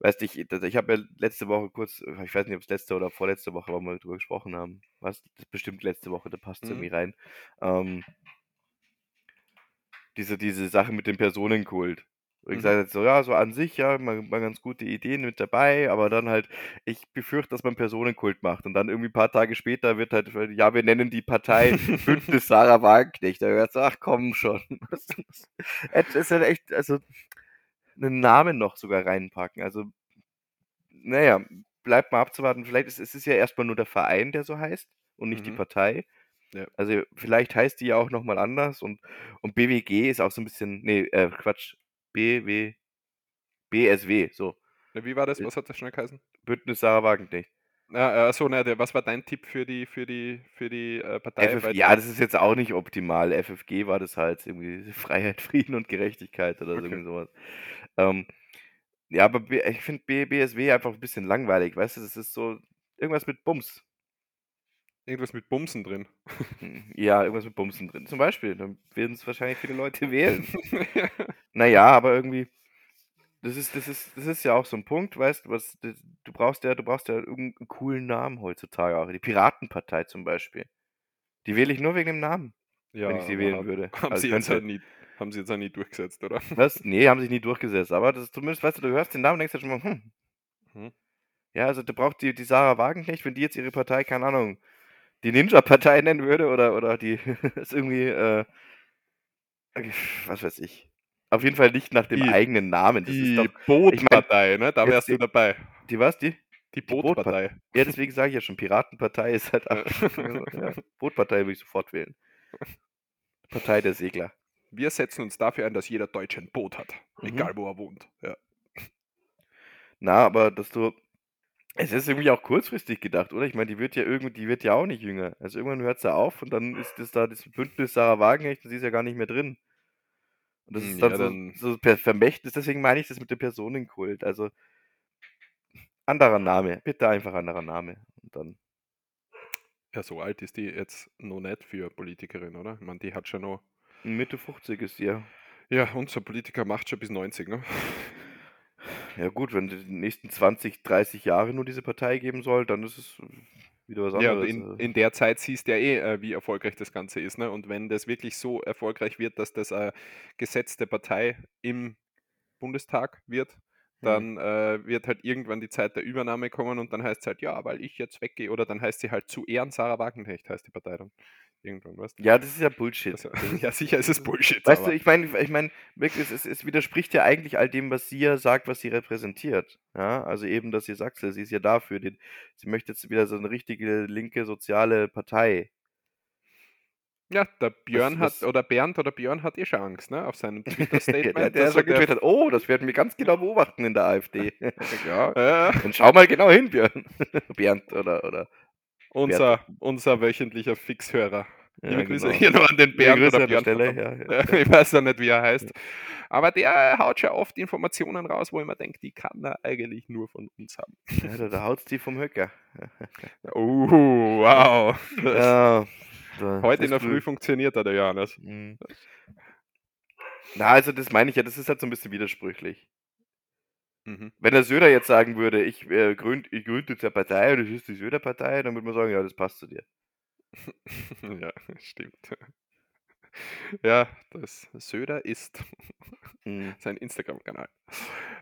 S2: weißt du, ich, ich habe ja letzte Woche kurz, ich weiß nicht, ob es letzte oder vorletzte Woche war, wo wir drüber gesprochen haben. Was? Das ist bestimmt letzte Woche, da passt es
S1: Mhm.
S2: irgendwie rein. Ähm, diese, diese Sache mit dem Personenkult. Wo ich
S1: Mhm.
S2: sage jetzt so, ja, so an sich, ja, mal, mal ganz gute Ideen mit dabei, aber dann halt, ich befürchte, dass man Personenkult macht. Und dann irgendwie ein paar Tage später wird halt, ja, wir nennen die Partei Bündnis Sarah Wagenknecht. Da hört ach komm schon. Das ist halt echt, also einen Namen noch sogar reinpacken. Also, naja, bleibt mal abzuwarten. Vielleicht ist es ist ja erstmal nur der Verein, der so heißt und nicht die
S1: Mhm.
S2: Partei. Ja. Also vielleicht heißt die ja auch nochmal anders und, und BWG ist auch so ein bisschen, nee, äh, Quatsch, BW, BSW, so.
S1: Ja, wie war das? Was hat das schnell geheißen?
S2: Bündnis Sarah Wagenknecht.
S1: Ja, so, ne, was war dein Tipp für die, für die, für die äh, Partei?
S2: FF, ja, das ist jetzt auch nicht optimal. FFG war das halt irgendwie Freiheit, Frieden und Gerechtigkeit oder okay. irgendwie sowas. Ähm, ja, aber ich finde BSW einfach ein bisschen langweilig, weißt du, das ist so irgendwas mit Bums.
S1: Irgendwas mit Bumsen drin.
S2: Hm, ja, irgendwas mit Bumsen drin. Zum Beispiel, dann werden es wahrscheinlich viele Leute wählen. naja, aber irgendwie, das ist, das ist, das ist ja auch so ein Punkt, weißt was, das, du brauchst ja, du brauchst ja irgendeinen coolen Namen heutzutage auch. Die Piratenpartei zum Beispiel. Die wähle ich nur wegen dem Namen, ja, wenn ich sie wählen würde.
S1: Haben, also sie jetzt halt nie, haben sie jetzt auch nie durchgesetzt, oder?
S2: Was? Nee, haben sie nie durchgesetzt. Aber das ist zumindest, weißt du, du hörst den Namen und denkst ja schon mal, hm. hm. Ja, also da braucht die, die Sarah Wagenknecht, wenn die jetzt ihre Partei, keine Ahnung, die Ninja-Partei nennen würde oder, oder die ist irgendwie, äh, was weiß ich, auf jeden Fall nicht nach dem die, eigenen Namen.
S1: Das die Bootpartei, ich mein, ne? Da wärst du dabei.
S2: Die was? Die?
S1: Die Bootpartei. Boot
S2: ja, deswegen sage ich ja schon, Piratenpartei ist halt auch, ja, Bootpartei würde ich sofort wählen. Partei der Segler.
S1: Wir setzen uns dafür ein, dass jeder Deutsche ein Boot hat, mhm. egal wo er wohnt. Ja.
S2: Na, aber dass du. Es ist irgendwie auch kurzfristig gedacht, oder? Ich meine, die wird ja irgendwie, die wird ja auch nicht jünger. Also irgendwann hört sie auf und dann ist das da das Bündnis Sarah Wagenknecht und sie ist ja gar nicht mehr drin. Und das hm, ist dann, ja, dann so, so Vermächtnis, deswegen meine ich das mit dem Personenkult. Also anderer Name, bitte einfach anderer Name. Und dann.
S1: Ja, so alt ist die jetzt noch nicht für Politikerin, oder? Ich meine, die hat schon noch.
S2: Mitte 50 ist die ja.
S1: Ja, unser Politiker macht schon bis 90, ne?
S2: Ja, gut, wenn die nächsten 20, 30 Jahre nur diese Partei geben soll, dann ist es wieder was anderes.
S1: Ja, in, in der Zeit siehst du ja eh, äh, wie erfolgreich das Ganze ist. Ne? Und wenn das wirklich so erfolgreich wird, dass das eine gesetzte Partei im Bundestag wird. Dann äh, wird halt irgendwann die Zeit der Übernahme kommen und dann heißt es halt, ja, weil ich jetzt weggehe, oder dann heißt sie halt zu Ehren Sarah Wagenknecht, heißt die Partei dann irgendwann, weißt
S2: Ja, das ist ja Bullshit.
S1: Das, ja, sicher ist es Bullshit.
S2: Weißt aber. du, ich meine, ich meine, wirklich, es, es, widerspricht ja eigentlich all dem, was sie ja sagt, was sie repräsentiert. Ja, also eben, dass sie sagt, sie ist ja dafür, den, sie möchte jetzt wieder so eine richtige linke soziale Partei.
S1: Ja, der Björn was, hat, oder Bernd oder Björn hat eh schon Angst, ne, auf seinem Twitter-Statement.
S2: der, der so getwittert, oh, das werden wir ganz genau beobachten in der AfD. ja, ja, dann schau mal genau hin, Björn. Bernd oder, oder
S1: unser, unser wöchentlicher Fixhörer. Ja, Liebe Grüße genau. hier noch an den Bernd oder Björn. Stelle, ja, ja. Ich weiß ja nicht, wie er heißt. Aber der haut schon oft Informationen raus, wo ich mir denke, die kann er eigentlich nur von uns haben.
S2: Ja, da, da haut die vom Höcker.
S1: oh, wow. Ja, Heute in der Früh funktioniert er, der Johannes. Mhm.
S2: Na, also das meine ich ja, das ist halt so ein bisschen widersprüchlich. Mhm. Wenn der Söder jetzt sagen würde, ich, äh, gründ, ich gründe jetzt eine Partei und das ist die Söder-Partei, dann würde man sagen, ja, das passt zu dir.
S1: ja, stimmt. Ja, das Söder ist mhm. sein Instagram-Kanal.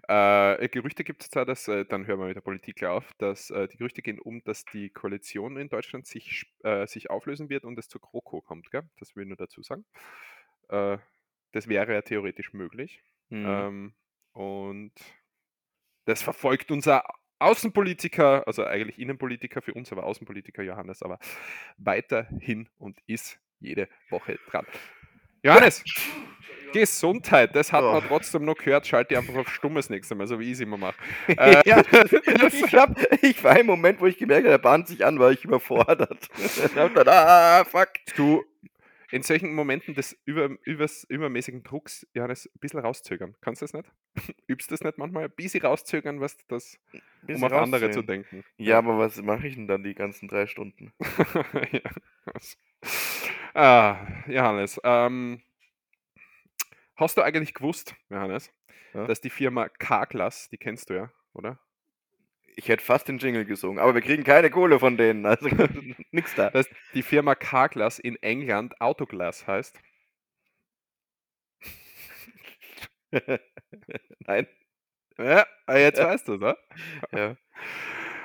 S1: Äh, Gerüchte gibt es da, dass, äh, dann hören wir mit der Politik auf, dass äh, die Gerüchte gehen um, dass die Koalition in Deutschland sich, äh, sich auflösen wird und es zur GroKo kommt. Gell? Das will ich nur dazu sagen. Äh, das wäre ja theoretisch möglich. Mhm. Ähm, und das verfolgt unser Außenpolitiker, also eigentlich Innenpolitiker für uns, aber Außenpolitiker Johannes, aber weiterhin und ist jede Woche dran. Johannes, Gesundheit, das hat oh. man trotzdem noch gehört. Schalte einfach auf Stummes nächste Mal, so wie ich es immer mache.
S2: Äh, ja, ich, hab, ich war im Moment, wo ich gemerkt habe, er bahnt sich an, war ich überfordert. dann, ah, fuck.
S1: Du, in solchen Momenten des über, übers, übermäßigen Drucks, Johannes, ein bisschen rauszögern. Kannst du das nicht? Übst du das nicht manchmal? Ein bisschen rauszögern, was das, um auf andere zu denken.
S2: Ja, aber was mache ich denn dann die ganzen drei Stunden?
S1: ja. Ah, Johannes, ähm, hast du eigentlich gewusst, Johannes, ja? dass die Firma K-Class, die kennst du ja, oder?
S2: Ich hätte fast den Jingle gesungen, aber wir kriegen keine Kohle von denen, also nichts da.
S1: Dass die Firma Carglass in England Autoglass heißt.
S2: Nein.
S1: Ja, jetzt weißt du, ne? Ja.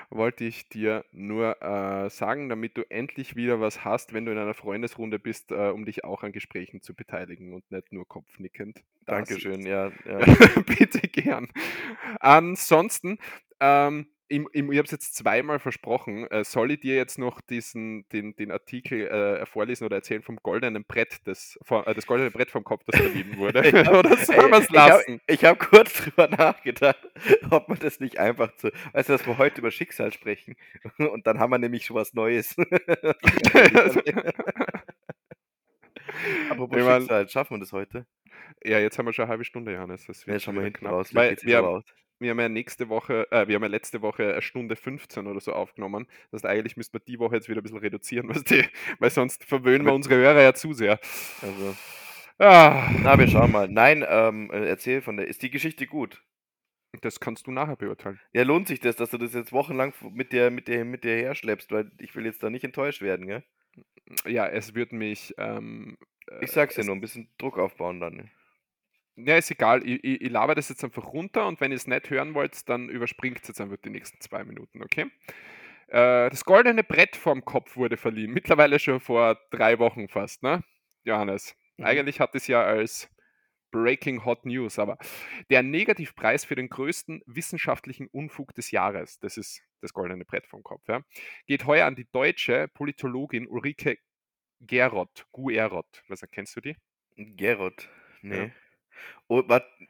S1: Wollte ich dir nur äh, sagen, damit du endlich wieder was hast, wenn du in einer Freundesrunde bist, äh, um dich auch an Gesprächen zu beteiligen und nicht nur kopfnickend.
S2: Dankeschön, ja. ja.
S1: Bitte gern. Ansonsten, ähm, ich, ich, ich habe es jetzt zweimal versprochen. Äh, soll ich dir jetzt noch diesen, den, den Artikel äh, vorlesen oder erzählen vom goldenen Brett, das, vom, äh, das goldene Brett vom Kopf, das verliehen wurde?
S2: hab, oder soll man es lassen? Ich habe hab kurz drüber nachgedacht, ob man das nicht einfach zu. Weißt du, dass wir heute über Schicksal sprechen. Und dann haben wir nämlich schon was Neues. Apropos Schicksal, schaffen wir das heute?
S1: Ja, jetzt haben wir schon eine halbe Stunde, Johannes.
S2: Das ja, schon mal hinten knapp. raus.
S1: Weil wir, haben, wir haben ja nächste Woche, äh, wir haben ja letzte Woche eine Stunde 15 oder so aufgenommen. Das heißt, eigentlich müsste man die Woche jetzt wieder ein bisschen reduzieren, was die, weil sonst verwöhnen wir unsere Hörer ja zu sehr.
S2: Also. Ah. Na, wir schauen mal. Nein, ähm, äh, erzähl von der. Ist die Geschichte gut?
S1: Das kannst du nachher beurteilen.
S2: Ja, lohnt sich das, dass du das jetzt wochenlang mit dir, mit dir, mit dir herschleppst, weil ich will jetzt da nicht enttäuscht werden, gell?
S1: Ja, es wird mich. Ähm,
S2: ich sag's dir nur, ein bisschen Druck aufbauen dann.
S1: Ja, ist egal. Ich, ich, ich laber das jetzt einfach runter und wenn ihr es nicht hören wollt, dann überspringt es jetzt einfach die nächsten zwei Minuten, okay? Äh, das goldene Brett vorm Kopf wurde verliehen. Mittlerweile schon vor drei Wochen fast, ne? Johannes. Mhm. Eigentlich hat es ja als Breaking Hot News, aber der Negativpreis für den größten wissenschaftlichen Unfug des Jahres, das ist das goldene Brett vom Kopf, ja, geht heuer an die deutsche Politologin Ulrike Geroth. Guerot. Was erkennst du die?
S2: Geroth, nee. Ja. Oh, wat, e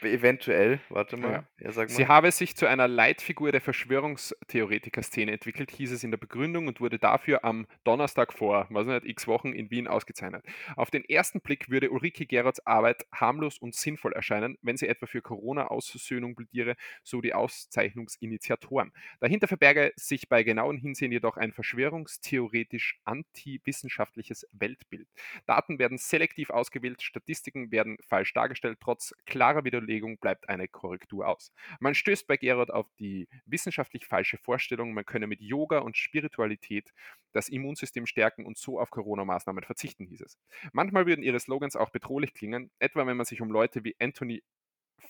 S2: eventuell, warte mal. Ja.
S1: Mal. Sie habe sich zu einer Leitfigur der Verschwörungstheoretiker-Szene entwickelt, hieß es in der Begründung und wurde dafür am Donnerstag vor, was nicht, x Wochen in Wien ausgezeichnet. Auf den ersten Blick würde Ulrike Gerards Arbeit harmlos und sinnvoll erscheinen, wenn sie etwa für Corona-Aussöhnung plädiere, so die Auszeichnungsinitiatoren. Dahinter verberge sich bei genauen Hinsehen jedoch ein verschwörungstheoretisch antiwissenschaftliches Weltbild. Daten werden selektiv ausgewählt, Statistiken werden falsch dargestellt, trotz klarer klarer Widerlegung bleibt eine Korrektur aus. Man stößt bei Gerard auf die wissenschaftlich falsche Vorstellung, man könne mit Yoga und Spiritualität das Immunsystem stärken und so auf Corona-Maßnahmen verzichten, hieß es. Manchmal würden ihre Slogans auch bedrohlich klingen, etwa wenn man sich um Leute wie Anthony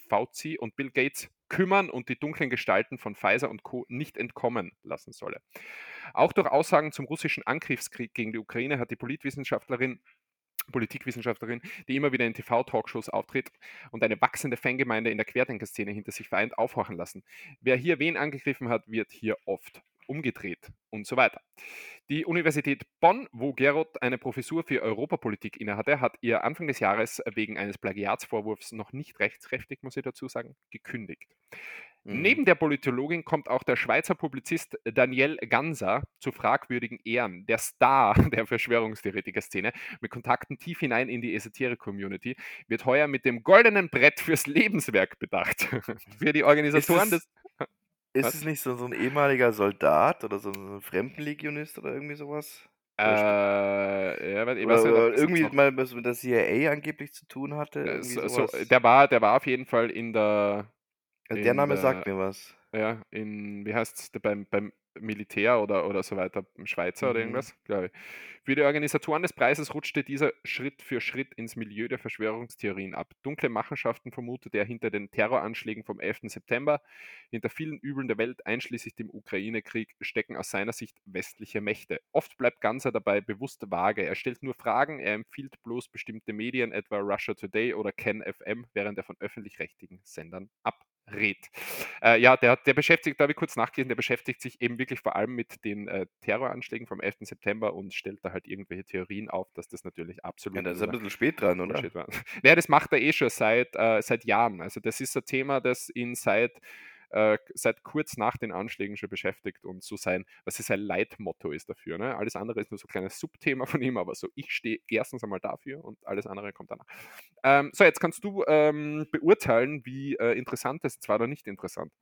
S1: Fauci und Bill Gates kümmern und die dunklen Gestalten von Pfizer und Co. nicht entkommen lassen solle. Auch durch Aussagen zum russischen Angriffskrieg gegen die Ukraine hat die Politwissenschaftlerin Politikwissenschaftlerin, die immer wieder in TV-Talkshows auftritt und eine wachsende Fangemeinde in der Querdenker-Szene hinter sich vereint, aufhorchen lassen. Wer hier wen angegriffen hat, wird hier oft umgedreht und so weiter. Die Universität Bonn, wo Gerold eine Professur für Europapolitik innehatte, hat ihr Anfang des Jahres wegen eines Plagiatsvorwurfs noch nicht rechtskräftig, muss ich dazu sagen, gekündigt. Mhm. Neben der Politologin kommt auch der Schweizer Publizist Daniel Ganser zu fragwürdigen Ehren. Der Star der Verschwörungstheoretiker-Szene mit Kontakten tief hinein in die Esoterik-Community wird heuer mit dem goldenen Brett fürs Lebenswerk bedacht. Für die Organisatoren des.
S2: Ist Was? es nicht so, so ein ehemaliger Soldat oder so ein Fremdenlegionist oder irgendwie sowas?
S1: Äh, ja,
S2: weil, oder, oder irgendwie mal was mit der CIA angeblich zu tun hatte.
S1: Äh, so, so, der, war, der war auf jeden Fall in der.
S2: Der Name sagt mir was.
S1: Ja, in, wie heißt es, beim, beim Militär oder, oder so weiter, Schweizer mhm. oder irgendwas, glaube ich. Für die Organisatoren des Preises rutschte dieser Schritt für Schritt ins Milieu der Verschwörungstheorien ab. Dunkle Machenschaften vermutet er hinter den Terroranschlägen vom 11. September. Hinter vielen Übeln der Welt, einschließlich dem Ukraine-Krieg, stecken aus seiner Sicht westliche Mächte. Oft bleibt Ganser dabei bewusst vage. Er stellt nur Fragen, er empfiehlt bloß bestimmte Medien, etwa Russia Today oder Ken FM, während er von öffentlich-rechtlichen Sendern ab Red. Äh, ja, der, der beschäftigt, da habe ich kurz nachgelesen, der beschäftigt sich eben wirklich vor allem mit den äh, Terroranschlägen vom 11. September und stellt da halt irgendwelche Theorien auf, dass das natürlich absolut. Ja,
S2: das ist ein bisschen spät dran, oder?
S1: War. Naja, das macht er eh schon seit, äh, seit Jahren. Also, das ist ein Thema, das ihn seit äh, seit kurz nach den Anschlägen schon beschäftigt und so sein, was sein Leitmotto ist dafür. Ne? Alles andere ist nur so ein kleines Subthema von ihm, aber so, ich stehe erstens einmal dafür und alles andere kommt danach. Ähm, so, jetzt kannst du ähm, beurteilen, wie äh, interessant das war oder nicht interessant.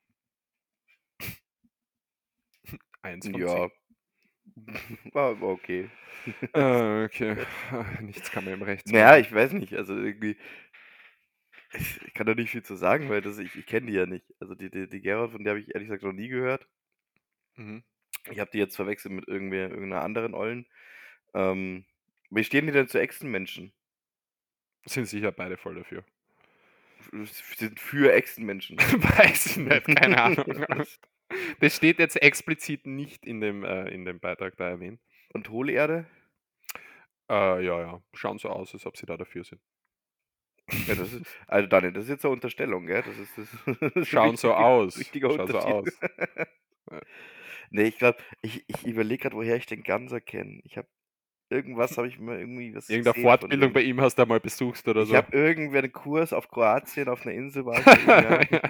S2: Eins von ja. War okay.
S1: äh, okay. Nichts kann mir im Recht.
S2: Naja, ich weiß nicht. Also irgendwie, ich kann da nicht viel zu sagen, weil das ich ich kenne die ja nicht. Also die die die Gerhard, von der habe ich ehrlich gesagt noch nie gehört. Mhm. Ich habe die jetzt verwechselt mit irgendwer irgendeiner anderen Ollen. Ähm, wie stehen die denn zu Echsenmenschen?
S1: Sind sicher beide voll dafür.
S2: sind für Echsenmenschen.
S1: Weiß ich nicht, keine Ahnung. Das steht jetzt explizit nicht in dem, äh, in dem Beitrag da erwähnt.
S2: Und Hohlerde?
S1: Äh, ja, ja. Schauen so aus, als ob sie da dafür sind.
S2: Ja, das ist, also Daniel, das ist jetzt eine Unterstellung, gell? Das ist, das, ist
S1: Schauen so aus.
S2: Richtiger
S1: Schauen so aus.
S2: nee, ich glaube, ich, ich überlege gerade, woher ich den Ganser kenne. Ich habe irgendwas, habe ich mal irgendwie was
S1: Irgendeine Fortbildung bei ihm hast du mal besucht oder
S2: Ich
S1: so.
S2: habe irgendwer einen Kurs auf Kroatien auf einer Insel war ich ja.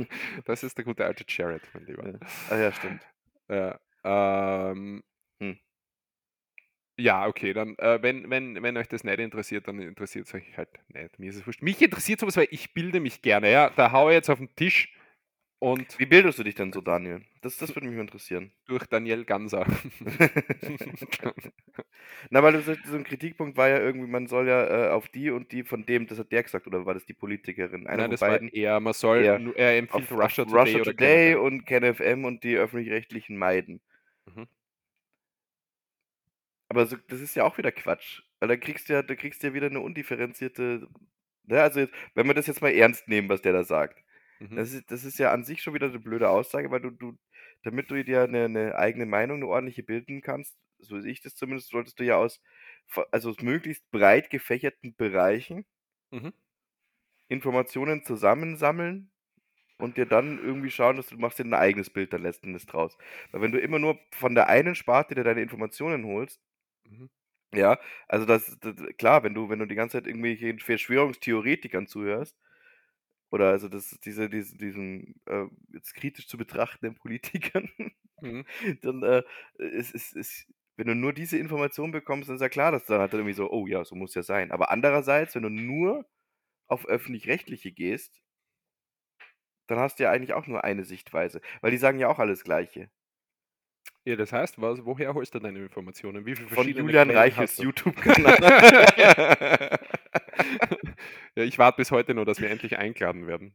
S1: das ist der gute alte Jared, mein Lieber.
S2: Ja. Ah ja, stimmt.
S1: Ja, ähm,
S2: Hm.
S1: Ja, okay, dann, äh, wenn, wenn, wenn euch das nicht interessiert, dann interessiert es euch halt nicht. Mir ist es wurscht. Mich interessiert sowas, weil ich bilde mich gerne, ja. Da haue ich jetzt auf den Tisch und
S2: Wie bildest du dich denn so, Daniel? Das, das würde mich mal interessieren.
S1: durch Daniel Ganser.
S2: Na, weil du so, ein Kritikpunkt war ja irgendwie, man soll ja äh, auf die und die von dem, das hat der gesagt, oder war das die Politikerin? Einer
S1: Nein, das war
S2: beiden.
S1: eher, man soll, nur- er empfiehlt
S2: Auf,
S1: Russia
S2: auf
S1: Today
S2: Russia Today
S1: KenFM.
S2: und KenFM und die öffentlich-rechtlichen meiden.
S1: Mhm.
S2: Aber so, das ist ja auch wieder Quatsch. Weil da kriegst du ja, da kriegst du ja wieder eine undifferenzierte. Ne, also jetzt, wenn wir das jetzt mal ernst nehmen, was der da sagt.
S1: Mhm.
S2: Das ist, das ist ja an sich schon wieder eine blöde Aussage, weil du, du, damit du dir eine, eine eigene Meinung, eine ordentliche bilden kannst, so sehe ich das zumindest, solltest du ja aus, also aus möglichst breit gefächerten Bereichen
S1: Mhm.
S2: Informationen zusammensammeln und dir dann irgendwie schauen, dass du machst dir ein eigenes Bild dann letzten Endes draus. Weil wenn du immer nur von der einen Sparte dir deine Informationen holst,
S1: Mhm.
S2: ja, also das, das klar, wenn du, wenn du die ganze Zeit irgendwelchen Verschwörungstheoretikern zuhörst, oder also das, diese, diese, diesen äh, jetzt kritisch zu betrachtenden Politikern,
S1: Mhm.
S2: dann äh, ist, ist, ist, wenn du nur diese Information bekommst, dann ist ja klar, dass dann halt irgendwie so, oh ja, so muss ja sein. Aber andererseits, wenn du nur auf öffentlich-rechtliche gehst, dann hast du ja eigentlich auch nur eine Sichtweise, weil die sagen ja auch alles Gleiche.
S1: Ja, das heißt, was, woher holst du deine Informationen? Wie viele
S2: Von Julian
S1: Quellen du?
S2: YouTube-Kanal.
S1: ja, ich warte bis heute nur, dass wir endlich eingeladen werden.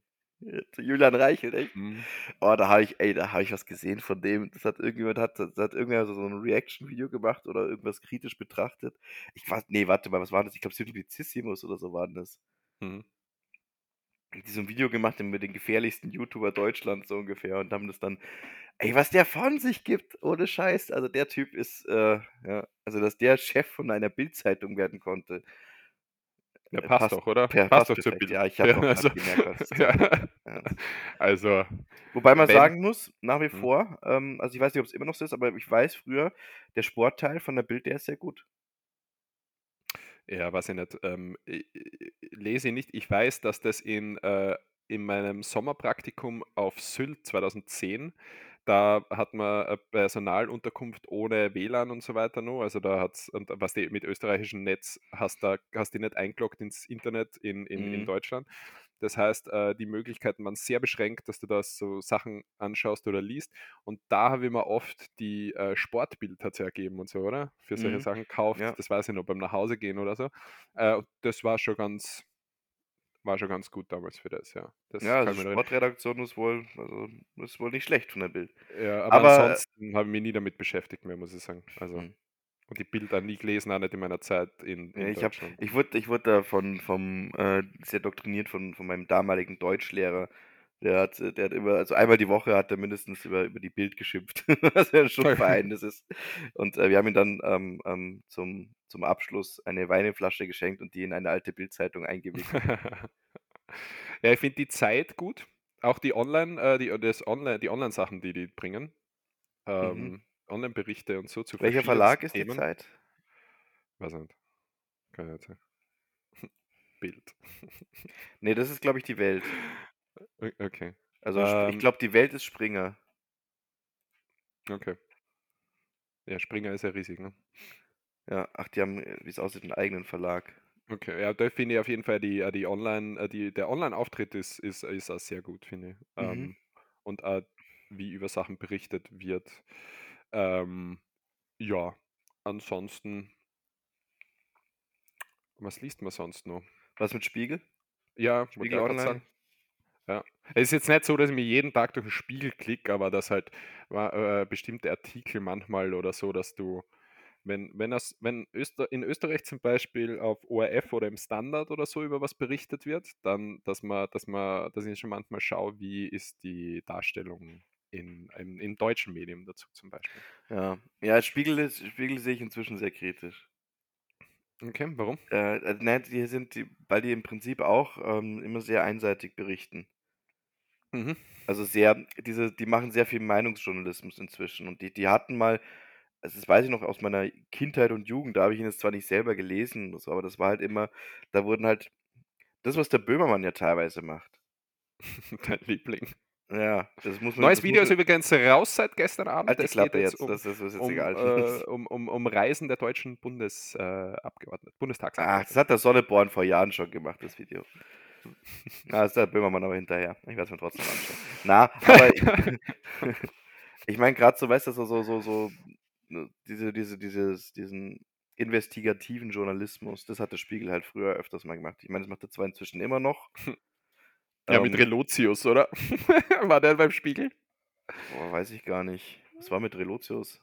S2: Julian Reichelt, echt?
S1: Mhm.
S2: Oh, da habe ich, ey, da habe ich was gesehen von dem. Das hat irgendjemand hat, das hat irgendwer so ein Reaction-Video gemacht oder irgendwas kritisch betrachtet. Ich weiß, nee, warte mal, was war das? Ich glaube, Simplicissimus oder so waren das.
S1: Mhm.
S2: Die so ein Video gemacht haben mit den gefährlichsten YouTuber Deutschlands so ungefähr und haben das dann, ey, was der von sich gibt, ohne Scheiß. Also der Typ ist, äh, ja, also dass der Chef von einer Bildzeitung werden konnte.
S1: Ja,
S2: äh,
S1: passt doch, oder?
S2: per-
S1: passt
S2: passt
S1: doch zur. Bild.
S2: Ja, ich habe
S1: Ja, also,
S2: gemerkt,
S1: ja,
S2: Ja.
S1: also,
S2: Wobei man
S1: Wenn-
S2: sagen muss, nach wie
S1: Mhm.
S2: vor, ähm, also ich weiß nicht, ob es immer noch so ist, aber ich weiß früher, der Sportteil von der Bild, der ist sehr gut.
S1: Ja, weiß ich nicht. Ähm, ich, lese ich nicht. Ich weiß, dass das in, äh, in meinem Sommerpraktikum auf Sylt 2010, da hat man eine Personalunterkunft ohne WLAN und so weiter noch. Also da hat's, und was die mit österreichischem Netz hast, da hast du nicht eingeloggt ins Internet in, in, in
S2: Mhm.
S1: Deutschland. Das heißt, äh, die Möglichkeiten waren sehr beschränkt, dass du da so Sachen anschaust oder liest. Und da habe ich mir oft die äh, Sportbild hat ergeben und so, oder? Für solche
S2: Mhm.
S1: Sachen gekauft.
S2: Ja.
S1: Das weiß ich noch beim Nachhausegehen oder so. Äh, das war schon ganz, war schon ganz gut damals für das, ja. Das
S2: Ja, also. Sportredaktion ist wohl, also ist wohl nicht schlecht von der Bild.
S1: Ja, aber,
S2: Aber-
S1: ansonsten habe ich mich nie damit beschäftigt mehr, muss ich sagen. Also,
S2: Mhm.
S1: Und die Bilder nie gelesen, auch nicht in meiner Zeit in, in
S2: Ja, ich hab-
S1: Deutschland.
S2: Ich wurde, ich wurde da von, vom, äh, sehr doktriniert von, von meinem damaligen Deutschlehrer. Der hat, der hat immer, also einmal die Woche hat er mindestens über, über die Bild geschimpft, was ja schon ein Verein das ist. Und äh, wir haben ihm dann ähm, ähm, zum, zum Abschluss eine Weineflasche geschenkt und die in eine alte Bildzeitung eingewickelt.
S1: ja, ich finde die Zeit gut. Auch die Online, äh, die, das Online, die Online-Sachen, die die bringen. Ähm, Online-Berichte und so zu.
S2: Welcher Verlag ist die
S1: Themen.
S2: Zeit?
S1: Weiß nicht. Kann ich nicht sagen. Bild.
S2: Nee, das ist, glaube ich, die Welt.
S1: Okay,
S2: Also Sp- ich
S1: Ähm.
S2: glaube, die Welt ist Springer.
S1: okay. Ja, Springer ist ja riesig, ne?
S2: Ja, ach, die haben, äh, wie es aussieht, einen eigenen Verlag.
S1: Okay, ja, da finde ich auf jeden Fall die, äh, die Online, äh, die, der Online-Auftritt ist, ist, ist auch sehr gut, finde ich.
S2: Mhm.
S1: Ähm, und auch wie über Sachen berichtet wird. Ähm, ja, ansonsten, was liest man sonst noch?
S2: Was mit Spiegel?
S1: Ja,
S2: Spiegel Online?
S1: sagen. Ja. Es ist jetzt nicht so, dass ich mir jeden Tag durch den Spiegel klicke, aber dass halt wa- äh, bestimmte Artikel manchmal oder so, dass du, wenn, wenn, das, wenn Öster, in Österreich zum Beispiel auf ORF oder im Standard oder so über was berichtet wird, dann, dass man, dass man, dass ich schon manchmal schaue, wie ist die Darstellung in, in, in deutschen Medien dazu zum Beispiel.
S2: Ja, ja Spiegel, Spiegel sehe ich inzwischen sehr kritisch.
S1: Okay, warum?
S2: Äh, äh, ne, die sind die weil die im Prinzip auch, ähm, immer sehr einseitig berichten.
S1: Mhm.
S2: Also sehr diese die machen sehr viel Meinungsjournalismus inzwischen und die die hatten mal also das weiß ich noch aus meiner Kindheit und Jugend, da habe ich ihn jetzt zwar nicht selber gelesen, aber das war halt immer da wurden halt das, was der Böhmermann ja teilweise macht.
S1: Dein Liebling.
S2: Ja, das muss man
S1: Neues
S2: das
S1: Video
S2: muss
S1: ist übrigens raus seit gestern Abend.
S2: Halt die Klappe
S1: jetzt um
S2: das ist ist jetzt
S1: um,
S2: egal.
S1: äh, um um um Reisen der deutschen Bundesabgeordneten, äh, Abgeordneten
S2: Ach,
S1: Bundestagsabgeordneten.
S2: das hat der Sonneborn vor Jahren schon gemacht, das Video. Ah, ist der Böhmermann aber hinterher. Ich werde es mir trotzdem anschauen. Na, aber ich meine grad so, weißt du, so so so so, ne, diese diese dieses diesen investigativen Journalismus, das hat der Spiegel halt früher öfters mal gemacht. Ich meine, das macht er zwar inzwischen immer noch.
S1: Ja, mit
S2: Ähm
S1: Relotius, oder? War der beim Spiegel?
S2: Boah, weiß ich gar nicht. Was war mit Relotius?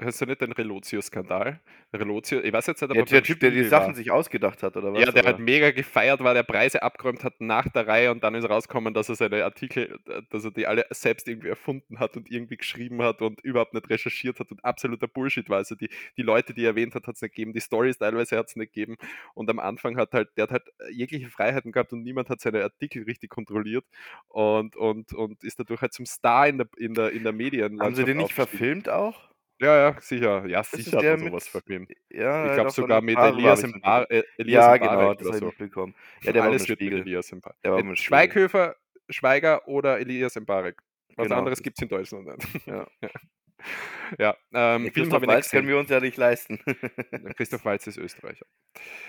S1: Hörst du nicht den Relotius-Skandal? Relotius, ich weiß jetzt nicht, ob
S2: Ja,
S1: er
S2: der Typ, der die Sachen
S1: war.
S2: sich ausgedacht hat, oder was?
S1: Ja, der
S2: Oder?
S1: mega gefeiert war, der Preise abgeräumt hat nach der Reihe und dann ist rausgekommen, dass er seine Artikel, äh, dass er die alle selbst irgendwie erfunden hat und irgendwie geschrieben hat und überhaupt nicht recherchiert hat und absoluter Bullshit war. Also die, die Leute, die er erwähnt hat, hat es nicht gegeben, die Stories teilweise hat es nicht gegeben und am Anfang hat halt, der hat halt jegliche Freiheiten gehabt und niemand hat seine Artikel richtig kontrolliert und, und, und ist dadurch halt zum Star in der, in der, in der
S2: Haben sie den nicht verfilmt auch?
S1: Ja, ja, sicher. Ja,
S2: Ist es
S1: sicher hat
S2: der
S1: man
S2: mit
S1: sowas verfilmt.
S2: ja,
S1: Ich
S2: er hat
S1: glaube sogar mit Elias,
S2: ich
S1: im Bar, äh, Elias
S2: Ja,
S1: im
S2: genau,
S1: Barek
S2: das
S1: oder
S2: habe ich
S1: so.
S2: mitbekommen. Ja, der war
S1: Alles
S2: beim
S1: wird mit
S2: Spiegel.
S1: Elias im Barek.
S2: Der war Spiegel.
S1: Schweighöfer, Schweiger oder Elias im Barek. Was
S2: Genau,
S1: anderes
S2: das
S1: gibt es in Deutschland nicht.
S2: ja.
S1: ja, ähm,
S2: Ja,
S1: Film
S2: Christoph
S1: ich nicht
S2: Waltz können
S1: gesehen.
S2: wir uns ja nicht leisten.
S1: Christoph Waltz ist Österreicher.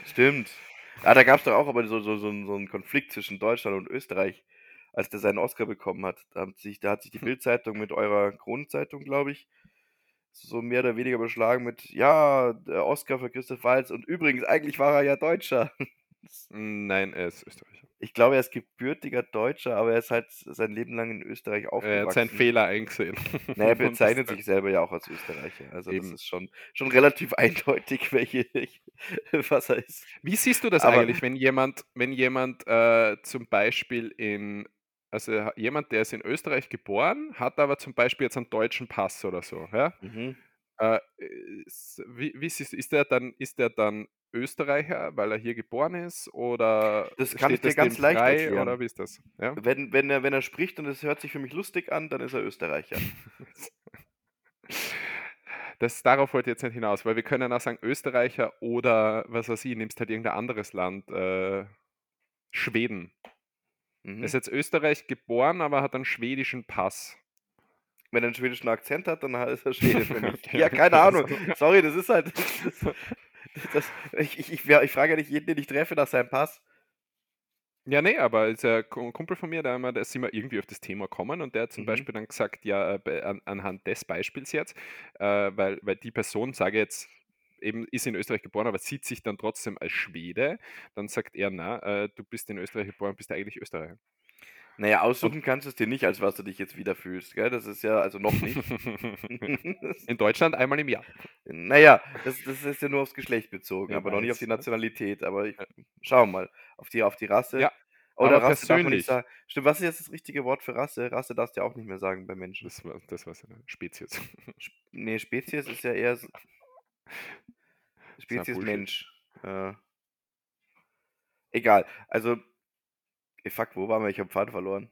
S2: Stimmt. Ah, da gab's doch auch aber so so so 'n so 'n Konflikt zwischen Deutschland und Österreich, als der seinen Oscar bekommen hat. Da hat sich da hat sich die
S1: Hm.
S2: Bild-Zeitung mit eurer Kronenzeitung, glaube ich, so mehr oder weniger überschlagen mit: „Ja, der Oscar für Christoph Waltz und übrigens, eigentlich war er ja Deutscher.“
S1: Nein, er ist Österreicher.
S2: Ich glaube, er ist gebürtiger Deutscher, aber er ist halt sein Leben lang in Österreich
S1: Er hat seinen
S2: aufgewachsen.
S1: Fehler eingesehen.
S2: Na, er
S1: das
S2: bezeichnet sich selber ja auch als Österreicher. Also, das
S1: Eben.
S2: ist schon schon relativ eindeutig, welche was er ist.
S1: Wie siehst du das
S2: Aber
S1: eigentlich, wenn jemand wenn jemand, äh, zum Beispiel in also jemand, der ist in Österreich geboren, hat aber zum Beispiel jetzt einen deutschen Pass oder so, ja?
S2: Mhm.
S1: Äh, ist wie wie du ist der dann ist der dann Österreicher, weil er hier geboren ist oder
S2: Das kann ich dir ganz leicht
S1: frei
S2: erklären.
S1: oder wie ist das? Ja?
S2: Wenn wenn er wenn er spricht und es hört sich für mich lustig an, dann ist er Österreicher.
S1: Das darauf wollte ich jetzt nicht hinaus, weil wir können auch sagen Österreicher oder was weiß ich, nimmst halt irgendein anderes Land, äh, Schweden. Er ist
S2: Mhm.
S1: jetzt Österreich geboren, aber hat einen schwedischen Pass.
S2: Wenn er 'n schwedischen Akzent hat, dann ist er Schwede für mich. Ja, keine Ahnung.
S1: also
S2: Sorry, das ist halt das das ich ich ich ich frage ja nicht jeden, den ich treffe, nach seinem Pass.
S1: Ja, ne, aber ist ja Ku 'n Kumpel von mir, der einmal da sind wir irgendwie auf das Thema gekommen und der hat zum
S2: Mhm.
S1: Beispiel dann gesagt, ja, äh, anhand des Beispiels jetzt, äh, weil weil die Person, sage jetzt, eben ist in Österreich geboren, aber sieht sich dann trotzdem als Schwede, dann sagt er: „Na, äh, du bist in Österreich geboren, bist eigentlich Österreicher.“
S2: Na ja,
S1: Und
S2: aussuchen kannst du's dir nicht, als was du dich jetzt wieder fühlst, gell? Das ist ja also noch nicht.
S1: In Deutschland einmal im Jahr.
S2: Na ja, das das ist ja nur aufs Geschlecht bezogen,
S1: Ja,
S2: aber noch nicht auf die
S1: ne?
S2: Nationalität. Aber ich schauen wir mal. Auf die auf die Rasse.
S1: Ja,
S2: Oder
S1: aber
S2: Rasse darf man nicht
S1: persönlich
S2: sagen. Stimmt, was ist jetzt das richtige Wort für Rasse? Rasse darfst du ja auch nicht mehr sagen bei Menschen.
S1: Das war das war's ja, Spezies.
S2: Sp ne, Spezies ist ja eher s
S1: Ist ja
S2: Spezies. Mensch. Äh egal. Also fuck, wo waren wir? Ich habe Faden verloren.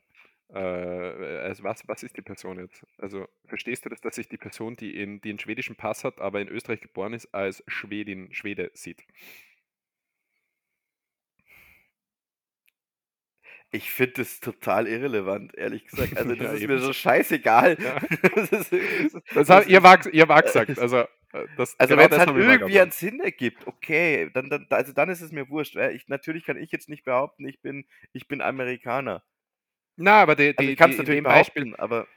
S1: Äh, also was was ist die Person jetzt? Also, verstehst du das, dass sich die Person, die in die 'n schwedischen Pass hat, aber in Österreich geboren ist, als Schwedin Schwede sieht?
S2: Ich finde das total irrelevant, ehrlich gesagt. Also, das
S1: Ja,
S2: ist
S1: eben.
S2: mir so scheißegal.
S1: Ja.
S2: Das ist das
S1: Das
S2: das
S1: hat ihr war ihr war gesagt. Also, das
S2: Also,
S1: genau
S2: wenn's
S1: das
S2: halt
S1: ich
S2: irgendwie einen Sinn ergibt, okay, dann dann also, dann ist es mir wurscht, weil ich natürlich kann ich jetzt nicht behaupten, ich bin ich bin Amerikaner.
S1: Na, aber die
S2: Also,
S1: die
S2: ich
S1: die in
S2: natürlich
S1: Beispiel
S2: aber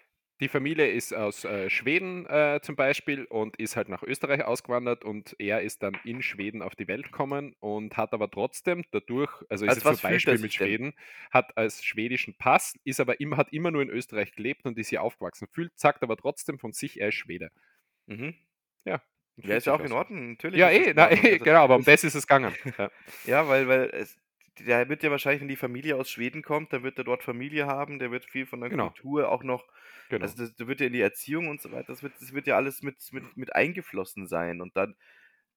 S1: die Familie ist aus, äh, Schweden, äh, zum Beispiel und ist halt nach Österreich ausgewandert und er ist dann in Schweden auf die Welt gekommen und hat aber trotzdem dadurch also, ist
S2: Als
S1: jetzt
S2: er
S1: Beispiel mit? Schweden, hat als schwedischen Pass, ist aber immer hat immer nur in Österreich gelebt und ist hier aufgewachsen. Fühlt sagt aber trotzdem von sich, er ist Schwede.
S2: Mhm.
S1: Ja,
S2: Ja, ist ja auch in. Ordnung. Natürlich
S1: Ja,
S2: das
S1: eh, na, eh,
S2: Also,
S1: genau, aber um
S2: das
S1: das ist es gegangen. Ja.
S2: Ja, weil weil es der wird ja wahrscheinlich, wenn die Familie aus Schweden kommt, dann wird er dort Familie haben, der wird viel von der
S1: Genau.
S2: Kultur auch noch
S1: Genau.
S2: also, das da wird ja in die Erziehung und so weiter das wird das wird ja alles mit mit mit eingeflossen sein und dann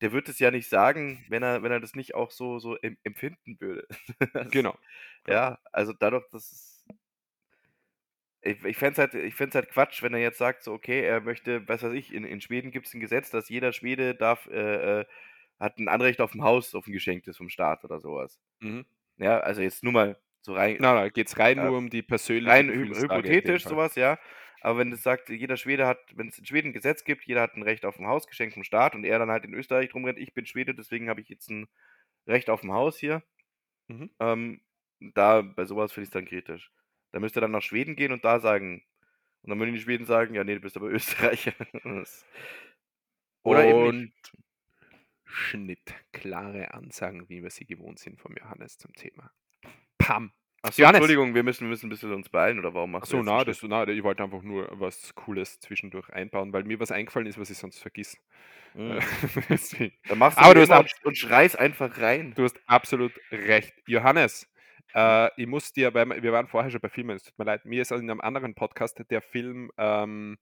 S2: der wird es ja nicht sagen, wenn er, wenn er das nicht auch so, so em empfinden würde.
S1: Genau.
S2: Ja, also dadurch, dass es. Ich, ich fände es halt, halt Quatsch, wenn er jetzt sagt, so, okay, er möchte, was weiß ich, in, in Schweden gibt es ein Gesetz, dass jeder Schwede darf, äh, äh, hat ein Anrecht auf ein Haus, auf ein geschenktes vom Staat oder sowas.
S1: Mhm.
S2: Ja, also jetzt nur mal so rein.
S1: Na, da geht es rein
S2: Ja.
S1: nur um die persönliche
S2: rein hypothetisch sowas, ja. Aber wenn es sagt, jeder Schwede hat, wenn es in Schweden ein Gesetz gibt, jeder hat ein Recht auf ein Haus geschenkt vom Staat und er dann halt in Österreich rumrennt, ich bin Schwede, deswegen habe ich jetzt ein Recht auf ein Haus hier.
S1: Mhm.
S2: Ähm, da, bei sowas finde ich es dann kritisch. Da müsste er dann nach Schweden gehen und da sagen, und dann würden die Schweden sagen, ja, nee, du bist aber Österreicher. Oder eben nicht.
S1: Und Schnitt. Klare Ansagen, wie wir sie gewohnt sind vom Johannes zum Thema. Pam.
S2: Achso,
S1: Johannes.
S2: Entschuldigung, wir müssen, wir müssen ein bisschen uns beeilen, oder warum machst du
S1: na,
S2: einen
S1: das,
S2: Schnitt?
S1: na, ich wollte einfach nur was Cooles zwischendurch einbauen, weil mir was eingefallen ist, was ich sonst vergiss.
S2: Hm.
S1: Äh, Deswegen.
S2: Dann machst du
S1: Aber du hast
S2: und schreist einfach rein.
S1: Du hast absolut recht. Johannes, äh, ich muss dir, weil wir waren vorher schon bei Filmen, es tut mir leid, mir ist in einem anderen Podcast der Film ähm,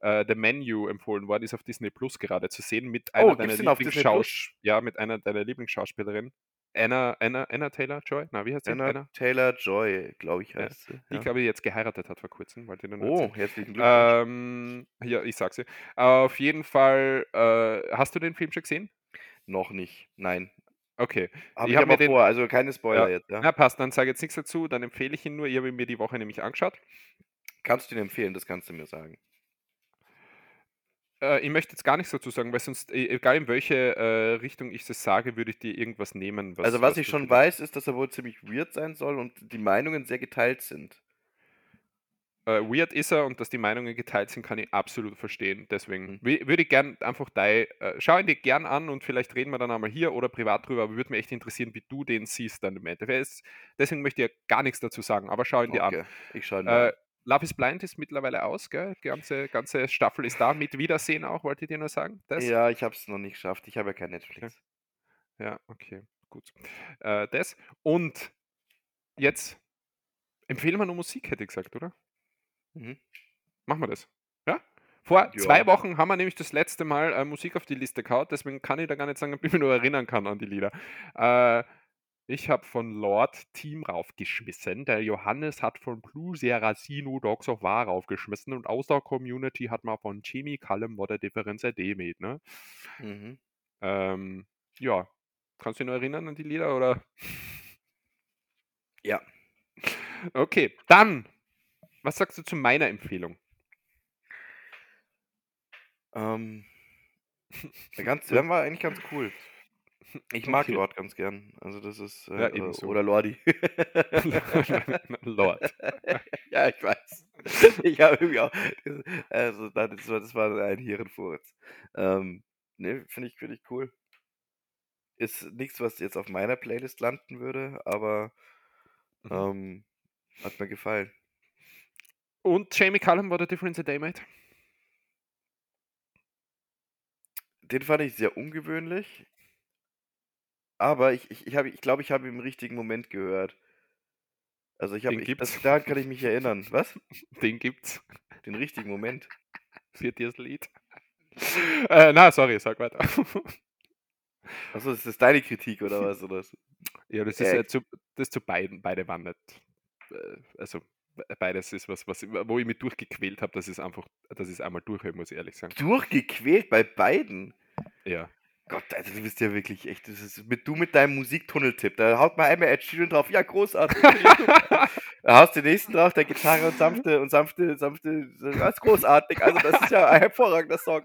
S1: äh, The Menu empfohlen worden, ist auf Disney Plus gerade zu sehen mit einer
S2: Oh,
S1: deiner Lieblingsschaus ja, mit einer deiner Lieblingsschauspielerinnen. Anna, Anna, Anna Taylor Joy? Na, wie heißt sie?
S2: Anna
S1: Anna?
S2: Taylor Joy, glaube ich, heißt sie.
S1: Die,
S2: Ja.
S1: glaube ich, jetzt geheiratet hat vor kurzem, wollte nur
S2: Oh, herzlichen Glückwunsch.
S1: Ähm, ja, ich sag's dir. Auf jeden Fall, äh, hast du den Film schon gesehen?
S2: Noch nicht, nein.
S1: Okay.
S2: Habe
S1: Ich
S2: ich,
S1: hab mir den-
S2: vor, also keine Spoiler jetzt. Ja?
S1: Na, passt, dann sage ich jetzt nichts dazu, dann empfehle ich ihn nur. Ich habe ihn mir die Woche nämlich angeschaut.
S2: Kannst du ihn empfehlen, das kannst du mir sagen.
S1: Äh, ich möchte jetzt gar nichts dazu sagen, weil sonst, e- egal in welche äh, Richtung ich es sage, würde ich dir irgendwas nehmen. Was,
S2: also was ich
S1: du
S2: schon weiß, ist, dass er wohl ziemlich weird sein soll und die Meinungen sehr geteilt sind.
S1: Äh, weird ist er und dass die Meinungen geteilt sind, kann ich absolut verstehen. Deswegen
S2: Mhm.
S1: wü- würde ich gern einfach dein, äh, schau ihn dir gern an und vielleicht reden wir dann einmal hier oder privat drüber, aber würde mich echt interessieren, wie du den siehst dann im Endeffekt. Es- Deswegen möchte ich ja gar nichts dazu sagen, aber schau ihn dir
S2: Okay, ich schaue ihn
S1: an. Äh, Love is Blind ist mittlerweile aus, gell? Die ganze, ganze Staffel ist da. Mit Wiedersehen auch, wollte ich dir nur sagen.
S2: an.
S1: Das?
S2: Ja, ich habe es noch nicht geschafft. Ich habe ja kein Netflix.
S1: Ja, okay, gut. Äh, das. Und jetzt empfehlen wir nur Musik, hätte ich gesagt, oder?
S2: Mhm.
S1: Machen wir das. Ja? Vor
S2: Ja.
S1: zwei Wochen haben wir nämlich das letzte Mal äh, Musik auf die Liste gehauen, deswegen kann ich da gar nicht sagen, ob ich mich nur erinnern kann an die Lieder. Äh, ich habe von Lord Team raufgeschmissen. Der Johannes hat von Blue Serasino Dogs of War raufgeschmissen und aus der Community hat man von Jimmy Callum What a Difference a Day mit, ne?
S2: Mhm.
S1: Ähm, ja. Kannst du dich noch erinnern an die Lieder oder?
S2: Ja.
S1: Okay, dann. Was sagst du zu meiner Empfehlung?
S2: Ähm, der ganz, der war eigentlich ganz cool. Ich mag
S1: Okay.
S2: Lord ganz gern. Also das ist äh,
S1: Ja, ebenso.
S2: oder Lordi.
S1: Lord.
S2: ja, ich weiß. Ich habe irgendwie auch. Also das war, das war ein Hirnfurz. Ähm, ne, finde ich, finde ich cool. Ist nichts, was jetzt auf meiner Playlist landen würde, aber
S1: Mhm.
S2: ähm, hat mir gefallen.
S1: Und Jamie Cullum war der Difference a Day, mate.
S2: Den fand ich sehr ungewöhnlich. Aber ich, ich, ich, habe, ich glaube, ich habe ihn im richtigen Moment gehört. Also ich habe, das, daran kann ich mich erinnern. Was?
S1: Den gibt's
S2: Den richtigen Moment.
S1: für dieses Lied. Äh, na, sorry, sag weiter.
S2: Achso, das ist deine Kritik oder was? Oder?
S1: ja, das ist
S2: Äh,
S1: zu, das zu beiden, beide waren nicht. Äh, also beides ist was, was wo ich mich durchgequält habe, das ist einfach, das ist einmal durch, muss ich ehrlich sagen.
S2: Durchgequält bei beiden.
S1: Ja.
S2: Gott, also du bist ja wirklich echt. Das ist mit, du mit deinem Musiktunneltipp. Da haut mal einmal Ed Sheeran drauf. Ja, großartig. ich da haust du den nächsten drauf, der Gitarre und sanfte und sanfte, sanfte. Das ist großartig. Also, das ist ja ein hervorragender Song.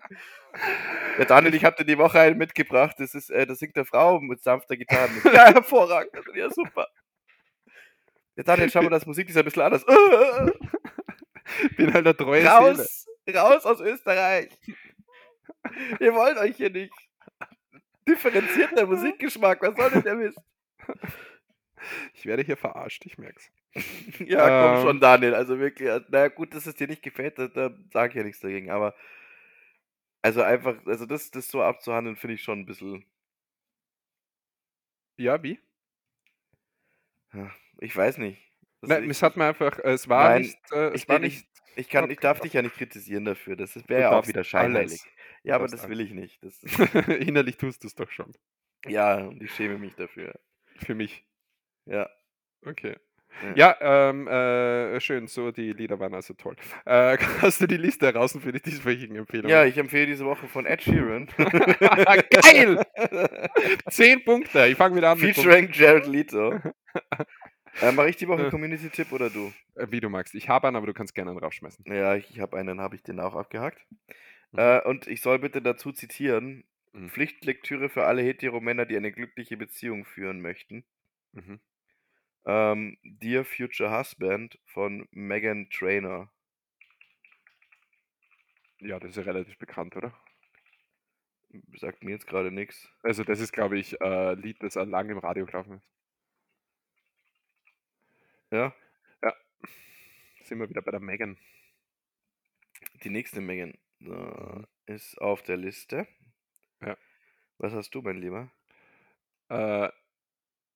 S2: Der Daniel, ich hatte die Woche einen mitgebracht. Das ist, äh, das singt der Frau mit sanfter Gitarre. Ja, hervorragend. Ja super. Der Daniel, schau mal, das Musik ist ein bisschen anders.
S1: Bin halt der treue Seele.
S2: raus, raus aus Österreich. Wir wollen euch hier nicht. Differenzierter Musikgeschmack, was soll denn der Mist?
S1: Ich werde hier verarscht, ich merk's.
S2: Ja, komm
S1: Ähm.
S2: schon, Daniel. Also wirklich, äh, na gut, dass es dir nicht gefällt, da, da sage ich ja nichts dagegen. Aber also einfach, also das, das so abzuhandeln, finde ich schon ein bisschen,
S1: Ja, wie?
S2: Ich weiß nicht.
S1: Nein,
S2: will
S1: es
S2: ich
S1: hat
S2: nicht.
S1: mir einfach, es war
S2: Nein,
S1: nicht, äh, es
S2: ich
S1: war
S2: will- ich-
S1: nicht.
S2: Ich, kann, ich darf
S1: Okay.
S2: dich ja nicht kritisieren dafür. Das wäre ja auch wieder scheinheilig.
S1: alles.
S2: Ja, aber das will ich nicht.
S1: Innerlich tust du es doch schon.
S2: ja, und ich schäme mich dafür.
S1: Für mich.
S2: Ja.
S1: Okay.
S2: Ja.
S1: Ja, ähm, äh, schön, so die Lieder waren also toll. Äh, hast du die Liste heraus für die dieswöchigen Empfehlungen?
S2: Ja, ich empfehle diese Woche von Ed Sheeran.
S1: Geil! Zehn Punkte. Ich fange wieder an. mit
S2: Featuring Jared Leto. Äh, Mache ich die Woche
S1: Äh.
S2: Community-Tipp oder du?
S1: Äh, Wie du magst. Ich habe einen, aber du kannst gerne einen raufschmeißen.
S2: Ja, ich, ich habe einen, habe ich den auch abgehakt.
S1: Mhm.
S2: Äh, und ich soll bitte dazu zitieren:
S1: Mhm.
S2: Pflichtlektüre für alle Hetero-Männer, die eine glückliche Beziehung führen möchten.
S1: Mhm.
S2: Ähm, Dear Future Husband von Megan Trainor.
S1: Ja, das ist ja relativ bekannt, oder?
S2: Sagt mir jetzt gerade nichts.
S1: Also das ist, glaube ich, äh, Lied, das lange im Radio gelaufen ist.
S2: Ja,
S1: Sind wir wieder bei der Megan.
S2: die nächste Megan äh, ist auf der Liste.
S1: Ja.
S2: Was hast du, mein Lieber?
S1: Äh,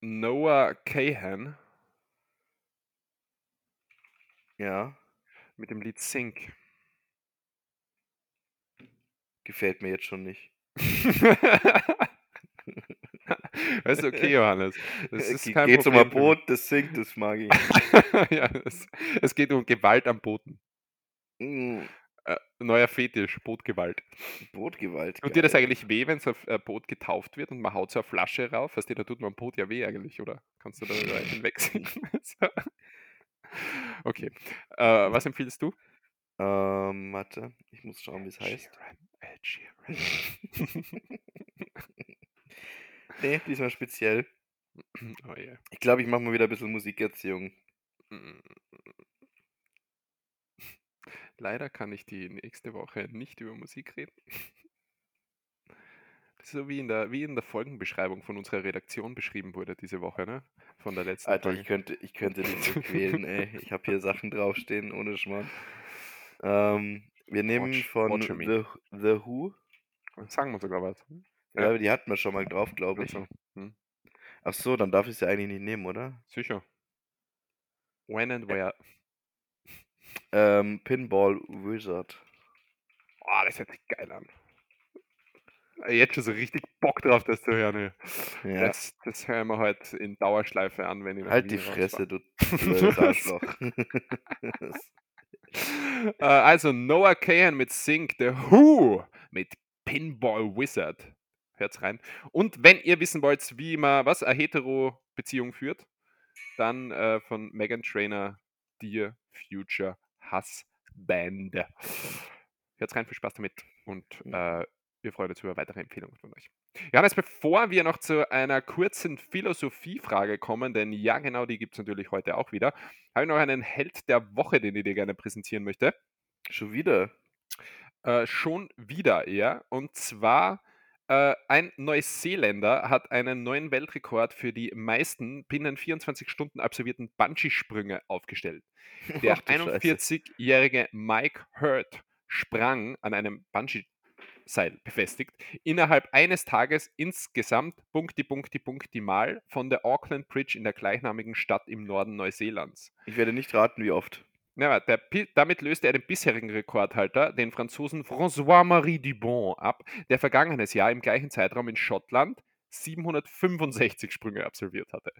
S1: Noah Cahan
S2: Ja,
S1: mit dem Lied Sink.
S2: gefällt mir jetzt schon nicht.
S1: Das ist okay, Johannes. Das ist
S2: Ge-
S1: kein
S2: Geht's um ein Boot, das singt, das mag ich.
S1: ja, es, es geht um Gewalt am Booten.
S2: Mm,
S1: Äh, neuer Fetisch, Bootgewalt.
S2: Bootgewalt.
S1: Tut dir das eigentlich weh, wenn so ein äh, Boot getauft wird und man haut so eine Flasche rauf? Weißt du, da tut man am Boot ja weh eigentlich, oder? Kannst du da hinwegsehen? Okay. Äh, was empfiehlst du?
S2: Ähm, warte, ich muss schauen, wie es heißt.
S1: Ed Sheeran.
S2: Nee, diesmal speziell.
S1: oh yeah.
S2: Ich glaube, ich mache mal wieder ein bisschen Musikerziehung.
S1: Leider kann ich die nächste Woche nicht über Musik reden. So wie in der, wie in der Folgenbeschreibung von unserer Redaktion beschrieben wurde diese Woche, ne? Von der letzten
S2: Alter,
S1: Folge.
S2: ich könnte, ich könnte dich so quälen, ey. Ich habe hier Sachen draufstehen, ohne Schmarrn. Ähm, wir nehmen
S1: Watch-
S2: von
S1: watch.
S2: The, The Who.
S1: Sagen wir sogar was.
S2: Ja,
S1: Ja.
S2: die hatten wir schon mal drauf, glaube ich.
S1: Hm,
S2: Ach so, dann darf ich sie eigentlich nicht nehmen, oder?
S1: sicher. When and where?
S2: Ähm, Pinball Wizard.
S1: Oh, das hört sich geil an. Jetzt schon so richtig Bock drauf, das zu hören. ey.
S2: Ja.
S1: Das, das hören wir heute in Dauerschleife an, wenn ich
S2: Halt die Fresse, du Arschloch.
S1: Äh, also Noah Cahan mit Sink, The Who mit Pinball Wizard. Hört's rein. Und wenn ihr wissen wollt, wie man was eine Hetero-Beziehung führt, dann äh, von Megan Trainer Dear Future Husband. Hört's rein, viel Spaß damit und äh, wir freuen uns über weitere Empfehlungen von euch. Johannes, bevor wir noch zu einer kurzen Philosophiefrage kommen, denn ja, genau, die gibt es natürlich heute auch wieder, habe ich noch einen Held der Woche, den ich dir gerne präsentieren möchte.
S2: Schon wieder.
S1: Äh, schon wieder, ja. Und zwar äh, ein Neuseeländer hat einen neuen Weltrekord für die meisten binnen 24 Stunden absolvierten Bungee-Sprünge aufgestellt. Der
S2: Ach du Scheiße.
S1: 41-jährige Mike Hurt sprang an einem Bungee-Seil befestigt, innerhalb eines Tages insgesamt Punkti, Punkti, Punkti Mal von der Auckland Bridge in der gleichnamigen Stadt im Norden Neuseelands.
S2: Ich werde nicht raten, wie oft.
S1: Warte, der, damit löste er den bisherigen Rekordhalter, den Franzosen François-Marie Dubon, ab, der vergangenes Jahr im gleichen Zeitraum in Schottland 765 Sprünge absolviert hatte.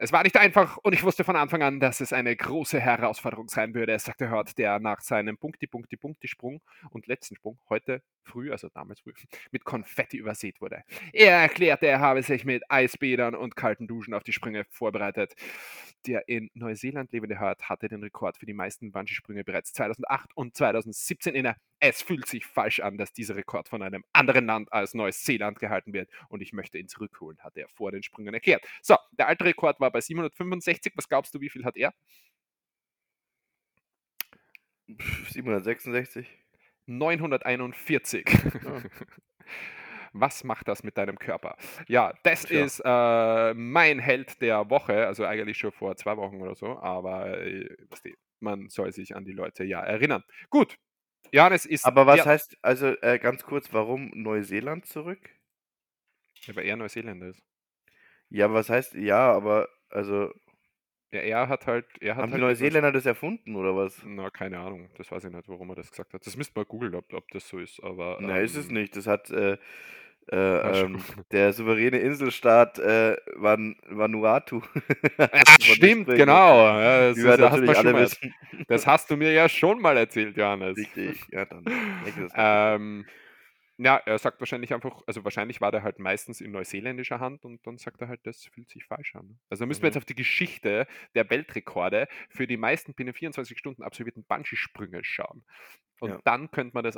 S1: Es war nicht einfach und ich wusste von Anfang an, dass es eine große Herausforderung sein würde, sagte Hurt, der nach seinem Punkti-Punkti-Punkti-Sprung und letzten Sprung heute früh, also damals früh, mit Konfetti übersät wurde. Er erklärte, er habe sich mit Eisbädern und kalten Duschen auf die Sprünge vorbereitet. Der in Neuseeland lebende Hurt hatte den Rekord für die meisten Bungee-Sprünge bereits 2008 und 2017 inne. Es fühlt sich falsch an, dass dieser Rekord von einem anderen Land als Neuseeland gehalten wird und ich möchte ihn zurückholen, hat er vor den Sprüngen erklärt. So, der alte Rekord war bei 765. Was glaubst du, wie viel hat er?
S2: Pff, 766.
S1: 941.
S2: Ah.
S1: Was macht das mit deinem Körper? Ja, das
S2: Tja.
S1: ist äh, mein Held der Woche, also eigentlich schon vor zwei Wochen oder so, aber äh, man soll sich an die Leute ja erinnern. Gut, Johannes ist.
S2: Aber was
S1: ja,
S2: heißt, also äh, ganz kurz, warum Neuseeland zurück?
S1: Aber er Neuseeländer ist.
S2: Ja, was heißt, ja, aber also
S1: Ja, er hat halt, er hat
S2: Haben die
S1: halt gesagt,
S2: Neuseeländer das erfunden oder was?
S1: na, keine Ahnung, das weiß ich nicht, warum er das gesagt hat. Das müsste man googeln, ob, ob das so ist, aber
S2: Na, ist es
S1: ähm,
S2: nicht. Das hat äh, äh,
S1: Ah,
S2: ähm, der souveräne Inselstaat äh, Van Vanuatu.
S1: Ja,
S2: davon
S1: stimmt,
S2: gesprochen.
S1: genau. Ja, das, ist,
S2: wir
S1: ja- hast mal, das hast du mir ja schon mal erzählt, Johannes.
S2: Richtig, ja, dann das
S1: Ähm, ja, er sagt wahrscheinlich einfach, also wahrscheinlich war der halt meistens in neuseeländischer Hand und dann sagt er halt, das fühlt sich falsch an. Also da müssen wir
S2: Mhm.
S1: jetzt auf die Geschichte der Weltrekorde für die meisten binnen 24 Stunden absolvierten Bungee-Sprünge schauen. Und
S2: Ja.
S1: dann könnte man das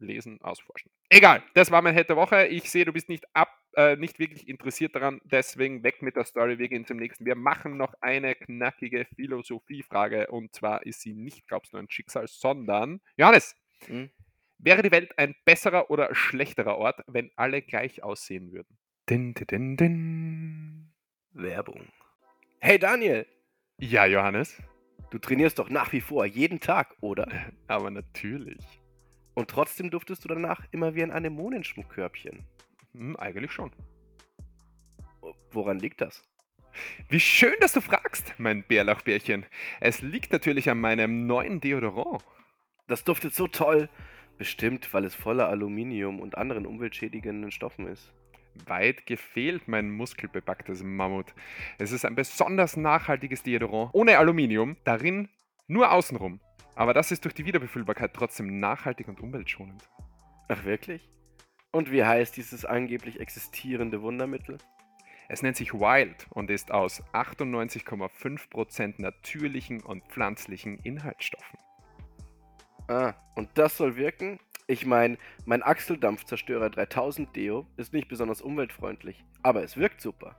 S1: auslesen, ausforschen. Egal, das war meine Hätte Woche. Ich sehe, du bist nicht ab, äh, nicht wirklich interessiert daran, deswegen weg mit der Story, wir gehen zum nächsten. Wir machen noch eine knackige Philosophiefrage und zwar ist sie nicht, glaubst du, ein Schicksal, sondern Johannes,
S2: Hm?
S1: Wäre die Welt ein besserer oder schlechterer Ort, wenn alle gleich aussehen würden? Din, din, din, din.
S2: Werbung. Hey Daniel,
S1: Ja, Johannes.
S2: du trainierst doch nach wie vor jeden Tag, oder?
S1: Aber natürlich.
S2: Und trotzdem duftest du danach immer wie ein Anemonenschmuckkörbchen.
S1: Hm, eigentlich schon.
S2: Woran liegt das?
S1: Wie schön, dass du fragst, mein Bärlauchbärchen. Es liegt natürlich an meinem neuen Deodorant.
S2: Das duftet so toll. Bestimmt, weil es voller Aluminium und anderen umweltschädigenden Stoffen ist.
S1: Weit gefehlt, mein muskelbepacktes Mammut. Es ist ein besonders nachhaltiges Deodorant. Ohne Aluminium, darin nur außenrum. Aber das ist durch die Wiederbefüllbarkeit trotzdem nachhaltig und umweltschonend.
S2: Ach wirklich? Und wie heißt dieses angeblich existierende Wundermittel?
S1: Es nennt sich Wild und ist aus 98,5% natürlichen und pflanzlichen Inhaltsstoffen.
S2: Ah, und das soll wirken? Ich meine, mein Achseldampfzerstörer 3000 Deo ist nicht besonders umweltfreundlich, aber es wirkt super.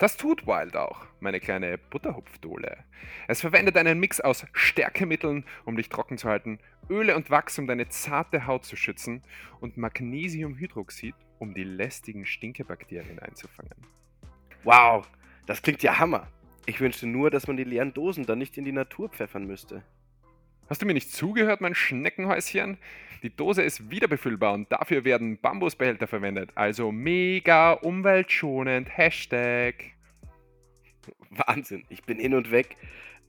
S1: Das tut Wild auch, meine kleine Butterhupfdohle. Es verwendet einen Mix aus Stärkemitteln, um dich trocken zu halten, Öle und Wachs, um deine zarte Haut zu schützen und Magnesiumhydroxid, um die lästigen Stinkebakterien einzufangen.
S2: Wow, das klingt ja Hammer. Ich wünschte nur, dass man die leeren Dosen dann nicht in die Natur pfeffern müsste.
S1: Hast du mir nicht zugehört, mein Schneckenhäuschen? Die Dose ist wiederbefüllbar und dafür werden Bambusbehälter verwendet. Also mega umweltschonend. Hashtag.
S2: Wahnsinn, ich bin hin und weg.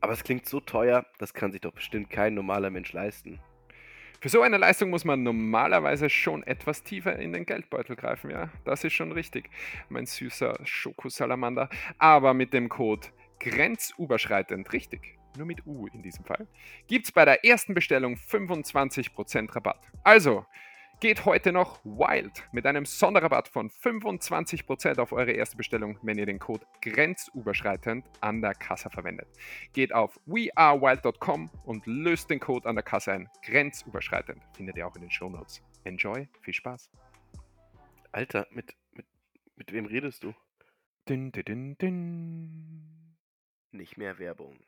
S2: Aber es klingt so teuer, das kann sich doch bestimmt kein normaler Mensch leisten.
S1: Für so eine Leistung muss man normalerweise schon etwas tiefer in den Geldbeutel greifen, ja. Das ist schon richtig, mein süßer Schokosalamander. Aber mit dem Code grenzüberschreitend, richtig, nur mit U in diesem Fall, gibt's bei der ersten Bestellung 25% Rabatt. Also, geht heute noch wild mit einem Sonderrabatt von 25% auf eure erste Bestellung, wenn ihr den Code grenzüberschreitend an der Kasse verwendet. Geht auf wearewild.com und löst den Code an der Kasse ein. Grenzüberschreitend. Findet ihr auch in den Shownotes. Enjoy, viel Spaß.
S2: Alter, mit, mit, mit wem redest du?
S1: Din, din, din.
S2: Nicht mehr Werbung.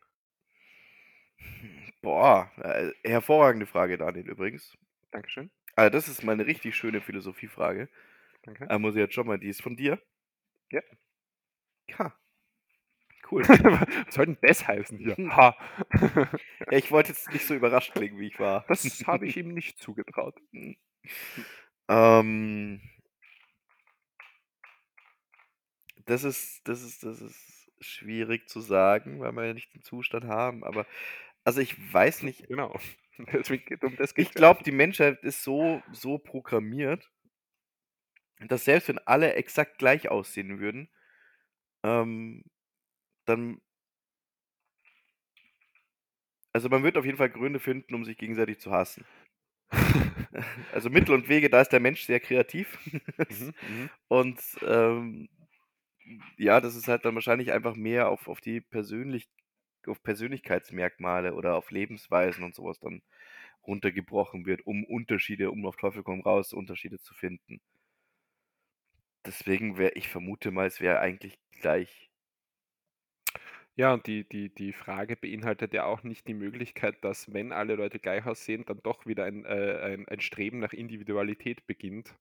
S2: Boah, äh, hervorragende Frage, Daniel, übrigens.
S1: Dankeschön.
S2: Also, das ist mal eine richtig schöne Philosophiefrage.
S1: Danke.
S2: Äh, muss ich jetzt schon mal, die ist von dir?
S1: Ja.
S2: Ja. Cool.
S1: Was soll denn das heißen hier? Ha.
S2: ja, ich wollte jetzt nicht so überrascht klingen, wie ich war.
S1: Das habe ich ihm nicht zugetraut.
S2: Ähm, das ist, das ist, das ist schwierig zu sagen, weil wir ja nicht den Zustand haben. Aber also ich weiß nicht.
S1: Genau. Um das
S2: Ich glaube, die Menschheit ist so, so programmiert, dass selbst wenn alle exakt gleich aussehen würden, ähm, dann. Also man wird auf jeden Fall Gründe finden, um sich gegenseitig zu hassen. Also Mittel und Wege, da ist der Mensch sehr kreativ.
S1: Mhm, mhm.
S2: Und ähm, ja, das ist halt dann wahrscheinlich einfach mehr auf, auf die Persönlich auf Persönlichkeitsmerkmale oder auf Lebensweisen und sowas dann runtergebrochen wird, um Unterschiede, um auf Teufel komm raus, Unterschiede zu finden. Deswegen wäre, ich vermute mal, es wäre eigentlich gleich.
S1: Ja, und die, die, die Frage beinhaltet ja auch nicht die Möglichkeit, dass, wenn alle Leute gleich aussehen, dann doch wieder ein, äh, ein, ein Streben nach Individualität beginnt.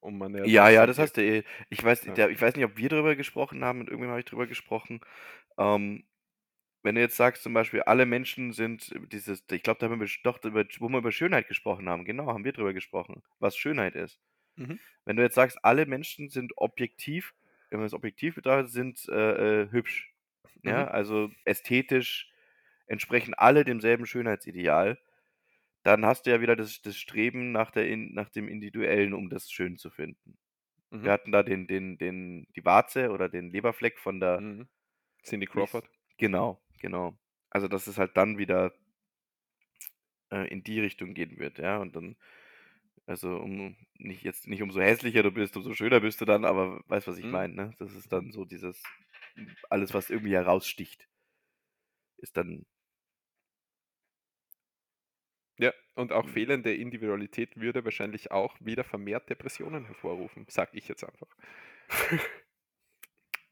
S1: Und man ja
S2: Ja, ja, das
S1: ja,
S2: hast du eh. Ich weiß,
S1: Ja.
S2: der, ich weiß nicht, ob wir darüber gesprochen haben, mit irgendjemandem habe ich darüber gesprochen. Ähm, wenn du jetzt sagst, zum Beispiel, alle Menschen sind dieses, ich glaube, da haben wir doch, über, wo wir über Schönheit gesprochen haben, genau, haben wir darüber gesprochen, was Schönheit ist.
S1: Mhm.
S2: Wenn du jetzt sagst, alle Menschen sind objektiv wenn man es objektiv betrachtet, sind äh, äh, hübsch. Ja,
S1: Mhm.
S2: also ästhetisch entsprechen alle demselben Schönheitsideal. Dann hast du ja wieder das, das Streben nach, der, nach dem Individuellen, um das schön zu finden. Wir
S1: Mhm.
S2: hatten da den, den, den, die Warze oder den Leberfleck von der.
S1: Mhm. Cindy Crawford.
S2: Genau, genau. Also dass es halt dann wieder äh, in die Richtung gehen wird, ja. Und dann, also um nicht jetzt nicht umso hässlicher du bist, umso schöner bist du dann, aber weißt, was ich
S1: Mhm.
S2: meine, ne? Das ist dann so dieses, alles, was irgendwie heraussticht, ist dann,
S1: Ja, und auch
S2: Mhm.
S1: fehlende Individualität würde wahrscheinlich auch wieder vermehrt Depressionen hervorrufen, sag ich jetzt einfach.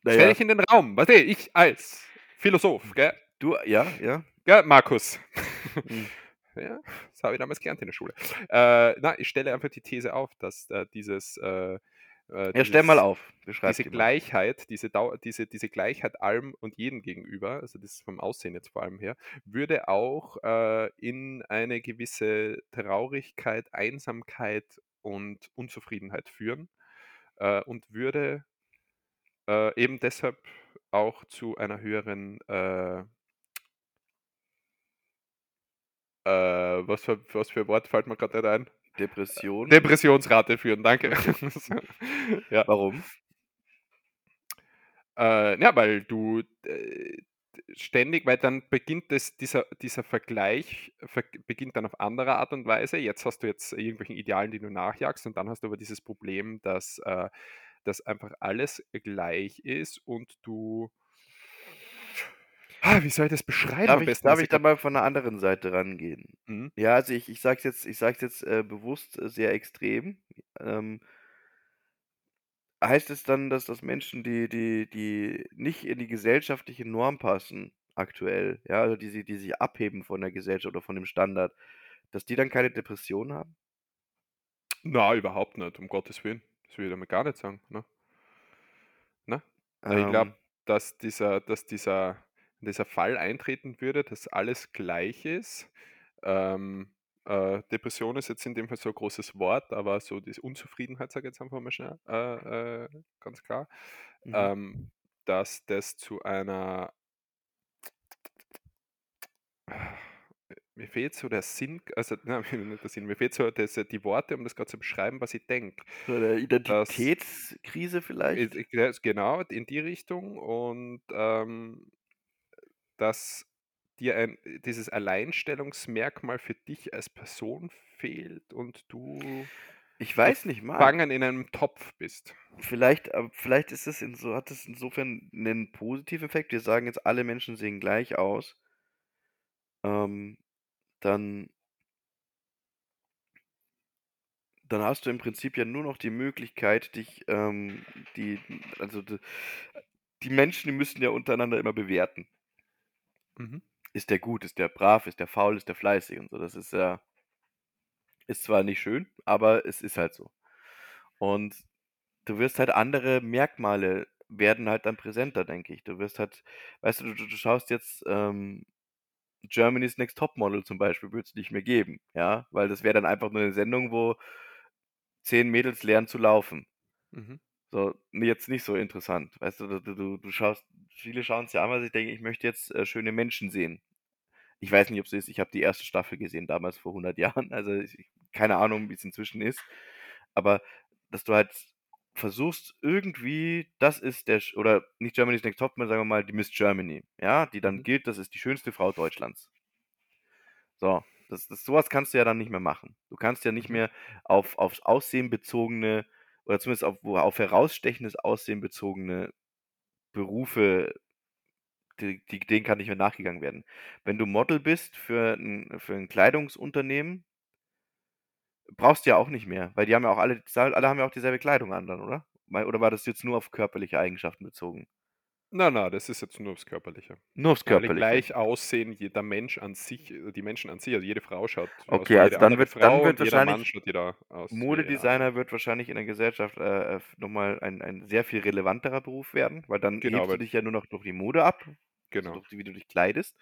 S1: Stell
S2: naja,
S1: dich in den Raum, was ich als Philosoph, gell?
S2: du, ja, ja.
S1: Gell, Markus?
S2: Mhm.
S1: ja, das habe ich damals gelernt in der Schule. Äh, na, ich stelle einfach die These auf, dass äh, dieses, äh, äh,
S2: Ja, stell mal
S1: dieses
S2: auf,
S1: diese
S2: die mal.
S1: Gleichheit, diese, Dau diese, diese Gleichheit allem und jedem gegenüber, also das ist vom Aussehen jetzt vor allem her, würde auch äh, in eine gewisse Traurigkeit, Einsamkeit und Unzufriedenheit führen äh, und würde äh, eben deshalb auch zu einer höheren äh, äh, was, für, was für Wort fällt mir gerade ein?
S2: Depression.
S1: Depressionsrate führen, danke. ja.
S2: Warum?
S1: Äh, ja, weil du äh, ständig, weil dann beginnt es, dieser, dieser Vergleich ver beginnt dann auf andere Art und Weise. Jetzt hast du jetzt irgendwelchen Idealen, die du nachjagst, und dann hast du aber dieses Problem, dass, äh, dass einfach alles gleich ist und du. Ah, wie soll ich das beschreiben
S2: Darf ich, darf ich da mal von einer anderen Seite rangehen?
S1: Mhm.
S2: Ja, also ich, ich sage es jetzt, ich sag's jetzt äh, bewusst äh, sehr extrem. Ähm, heißt es dann, dass das Menschen, die, die, die nicht in die gesellschaftliche Norm passen, aktuell, ja, also die, die sich abheben von der Gesellschaft oder von dem Standard, dass die dann keine Depression haben?
S1: Na, überhaupt nicht, um Gottes Willen. Das will ich damit gar nicht sagen. Ne? Ne? Äh, Ich glaube,
S2: Ähm,
S1: dass dieser, dass dieser, dieser Fall eintreten würde, dass alles gleich ist. Ähm, äh, Depression ist jetzt in dem Fall so ein großes Wort, aber so die Unzufriedenheit, sage ich jetzt einfach mal schnell, äh, äh, ganz klar,
S2: mhm.
S1: ähm, dass das zu einer mir fehlt so der Sinn, also nein, nicht der Sinn, mir fehlt so das, die Worte, um das gerade zu beschreiben, was ich denke.
S2: So eine Identitätskrise vielleicht?
S1: Äh, äh, genau, in die Richtung und ähm, dass dir ein, dieses Alleinstellungsmerkmal für dich als Person fehlt und du
S2: Ich weiß nicht mal.
S1: gefangen in einem Topf bist.
S2: Vielleicht, aber vielleicht ist es inso, hat es insofern einen positiven Effekt. Wir sagen jetzt, alle Menschen sehen gleich aus. Ähm, dann, dann hast du im Prinzip ja nur noch die Möglichkeit, dich, ähm, die, also die, die Menschen, die müssen ja untereinander immer bewerten.
S1: Mhm.
S2: Ist der gut, ist der brav, ist der faul, ist der fleißig und so. Das ist ja, ist zwar nicht schön, aber es ist halt so. Und du wirst halt andere Merkmale werden halt dann präsenter, denke ich. Du wirst halt, weißt du, du, du schaust jetzt ähm, Germany's Next Topmodel zum Beispiel, wird es nicht mehr geben, ja, weil das wäre dann einfach nur eine Sendung, wo zehn Mädels lernen zu laufen.
S1: Mhm.
S2: So, jetzt nicht so interessant. Weißt du, du, du, du schaust, viele schauen es ja an, weil sie denken, ich möchte jetzt äh, schöne Menschen sehen. Ich weiß nicht, ob es ist. Ich habe die erste Staffel gesehen, damals vor 100 Jahren. Also, ich, keine Ahnung, wie es inzwischen ist. Aber, dass du halt versuchst, irgendwie, das ist der, oder nicht Germany's Next Topmodel, sagen wir mal, die Miss Germany, ja, die dann
S1: Mhm.
S2: gilt, das ist die schönste Frau Deutschlands. So, das, das, sowas kannst du ja dann nicht mehr machen. Du kannst ja nicht
S1: Mhm.
S2: mehr auf, aufs Aussehen bezogene, oder zumindest auf, auf herausstechendes Aussehen bezogene Berufe, die, die, denen kann nicht mehr nachgegangen werden. Wenn du Model bist für ein, für ein Kleidungsunternehmen, brauchst du ja auch nicht mehr, weil die haben ja auch alle, alle haben ja auch dieselbe Kleidung an oder? Oder war das jetzt nur auf körperliche Eigenschaften bezogen?
S1: Na, na, das ist jetzt nur aufs Körperliche.
S2: Nur aufs Körperliche.
S1: gleich aussehen, jeder Mensch an sich, äh, die Menschen an sich, also jede Frau schaut
S2: Okay, also dann wird-
S1: Frau
S2: dann wird wahrscheinlich Modedesigner
S1: andere.
S2: wird wahrscheinlich in der Gesellschaft äh, nochmal ein, ein sehr viel relevanterer Beruf werden, weil dann
S1: Genau,
S2: hebst du
S1: weil-
S2: dich ja nur noch durch die Mode ab, also
S1: Genau.
S2: durch die, wie du dich kleidest.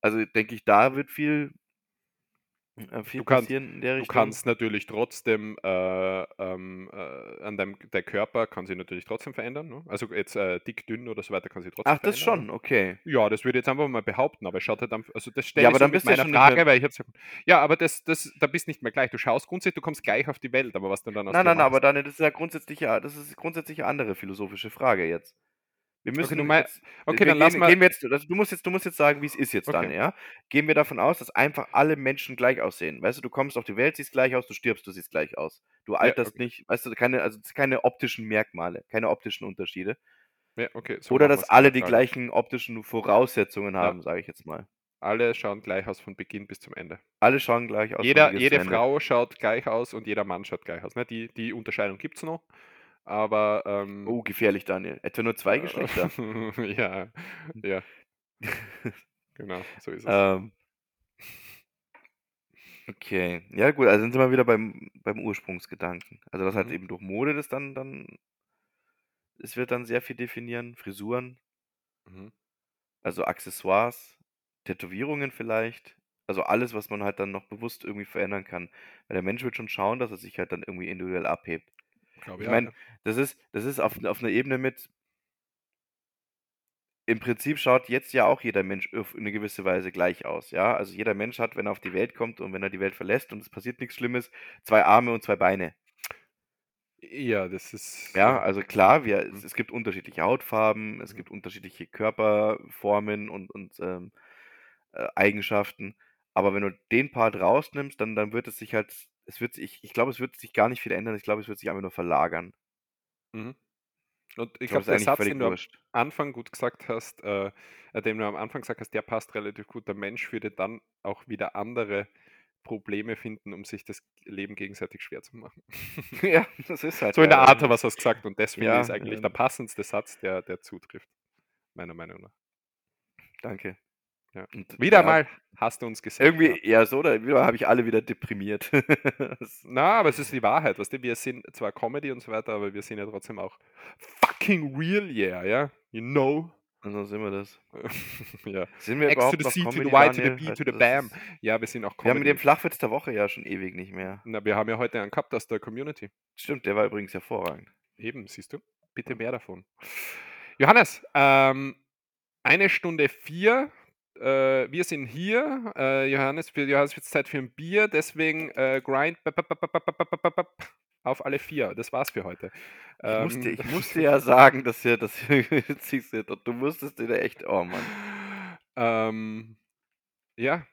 S2: Also denke ich, da wird Äh, viel
S1: Du kannst,
S2: passieren in der
S1: du kannst natürlich trotzdem, äh, ähm, äh, an deinem der Körper kann sich natürlich trotzdem verändern. Ne? Also jetzt äh, dick, dünn oder so weiter kann sich trotzdem
S2: Ach, das
S1: verändern.
S2: schon, okay.
S1: Ja, das würde ich jetzt einfach mal behaupten, aber es schaut halt dann, also das stelle
S2: Ja,
S1: ich so
S2: dann
S1: mit
S2: du
S1: meiner
S2: mehr.
S1: Frage, weil ich habe ja, aber das, das, da bist nicht mehr gleich. Du schaust grundsätzlich, du kommst gleich auf die Welt, aber was du dann aus
S2: Nein, nein, nein, aber. Daniel, das ist ja grundsätzlich, das ist grundsätzlich eine andere philosophische Frage jetzt. Wir
S1: Okay, du
S2: müssen
S1: mein,
S2: jetzt,
S1: okay,
S2: wir
S1: dann lass mal.
S2: gehen wir jetzt, also du musst jetzt, du musst jetzt sagen, wie es ist jetzt dann,
S1: Okay.
S2: ja? Gehen wir davon aus, dass einfach alle Menschen gleich aussehen. Weißt du, du kommst auf die Welt, siehst gleich aus, du stirbst, du siehst gleich aus. Du
S1: Ja,
S2: alterst
S1: okay.
S2: nicht, weißt du, keine, also keine optischen Merkmale, keine optischen Unterschiede.
S1: Ja, okay, so
S2: Oder dass alle die gleichen optischen Voraussetzungen
S1: Ja,
S2: haben, sage ich jetzt mal.
S1: alle schauen gleich aus von Beginn bis zum Ende.
S2: Alle schauen gleich aus
S1: Jeder, jede. Frau schaut gleich aus und jeder Mann schaut gleich aus. Ne? Die, die Unterscheidung gibt es noch, aber ähm,
S2: Oh, gefährlich, Daniel. Etwa nur zwei Geschlechter.
S1: ja, ja, genau, so ist es.
S2: ähm, okay. Ja, gut, also sind wir wieder beim, beim Ursprungsgedanken. Also, das halt
S1: Mhm.
S2: eben durch Mode das dann, dann, es wird dann sehr viel definieren. Frisuren,
S1: Mhm.
S2: also Accessoires, Tätowierungen vielleicht. Also alles, was man halt dann noch bewusst irgendwie verändern kann. Weil der Mensch wird schon schauen, dass er sich halt dann irgendwie individuell abhebt.
S1: Glaube
S2: Ich
S1: ja,
S2: meine, das ist, das ist auf, auf einer Ebene mit, im Prinzip schaut jetzt ja auch jeder Mensch auf eine gewisse Weise gleich aus, ja? Also jeder Mensch hat, wenn er auf die Welt kommt und wenn er die Welt verlässt und es passiert nichts Schlimmes, zwei Arme und zwei Beine.
S1: Ja, das ist,
S2: Ja,
S1: ja.
S2: also klar, wir, es,
S1: Mhm.
S2: es gibt unterschiedliche Hautfarben, es
S1: Mhm.
S2: gibt unterschiedliche Körperformen und, und ähm, äh, Eigenschaften. Aber wenn du den Part rausnimmst, dann, dann wird es sich halt, es wird sich, ich glaube, es wird sich gar nicht viel ändern. Ich glaube, es wird sich einfach nur verlagern.
S1: Mhm. Und ich
S2: Ich glaube,
S1: der Satz, den du am
S2: wurscht.
S1: Anfang gut gesagt hast, äh, äh, den du am Anfang gesagt hast, der passt relativ gut. Der Mensch würde dann auch wieder andere Probleme finden, um sich das Leben gegenseitig schwer zu machen.
S2: Ja, das ist halt
S1: So in der. Art, was hast du gesagt. Und ich
S2: Ja,
S1: ist eigentlich der
S2: ähm,
S1: passendste Satz, der, der zutrifft, meiner Meinung nach.
S2: danke.
S1: Ja.
S2: Und
S1: Wieder
S2: ja,
S1: mal hast du uns gesagt.
S2: irgendwie,
S1: Ja.
S2: ja, so, oder wieder habe ich alle wieder deprimiert.
S1: Na, aber es ist die Wahrheit, weißt du, wir sind zwar Comedy und so weiter, aber wir sind ja trotzdem auch fucking real, yeah, ja, you know.
S2: Und so sind wir das.
S1: ja.
S2: Sind wir
S1: X to the C to the
S2: Comedy,
S1: Y to the? B to the Bam. Ja, wir sind auch
S2: wir haben mit dem
S1: Comedy.
S2: Flachwitz der Woche ja schon ewig nicht mehr.
S1: Na, wir haben ja heute einen gehabt aus der Community.
S2: Stimmt, der war übrigens hervorragend.
S1: Eben, siehst du? Bitte mehr davon. Johannes, ähm, eine Stunde vier äh, wir sind hier, äh, Johannes, für Johannes wird Zeit für ein Bier, deswegen äh, grind auf alle vier. Das war's für heute.
S2: Ich,
S1: ähm, musste,
S2: ich musste ja sagen, dass ihr das witzig sind und du musstest dir echt, oh Mann.
S1: Ähm, ja,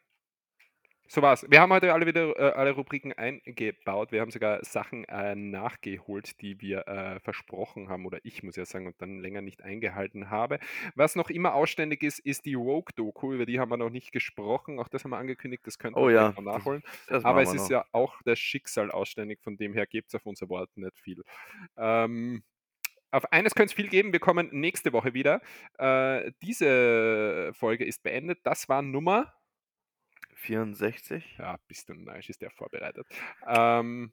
S1: so war's. Wir haben heute alle wieder äh, alle Rubriken eingebaut. Wir haben sogar Sachen äh, nachgeholt, die wir äh, versprochen haben, oder ich muss ja sagen, und dann länger nicht eingehalten habe. Was noch immer ausständig ist, ist die Rogue-Doku. Über die haben wir noch nicht gesprochen. Auch das haben wir angekündigt, das könnten
S2: Oh
S1: wir
S2: ja,
S1: noch
S2: das,
S1: nachholen.
S2: das
S1: Aber es
S2: wir
S1: ist
S2: noch.
S1: ja auch das Schicksal ausständig, von dem her gibt es auf unser Wort nicht viel. Ähm, auf eines könnte es viel geben. Wir kommen nächste Woche wieder. Äh, diese Folge ist beendet. Das war Nummer.
S2: 64?
S1: Ja, bist du nice, ist der vorbereitet. Ähm,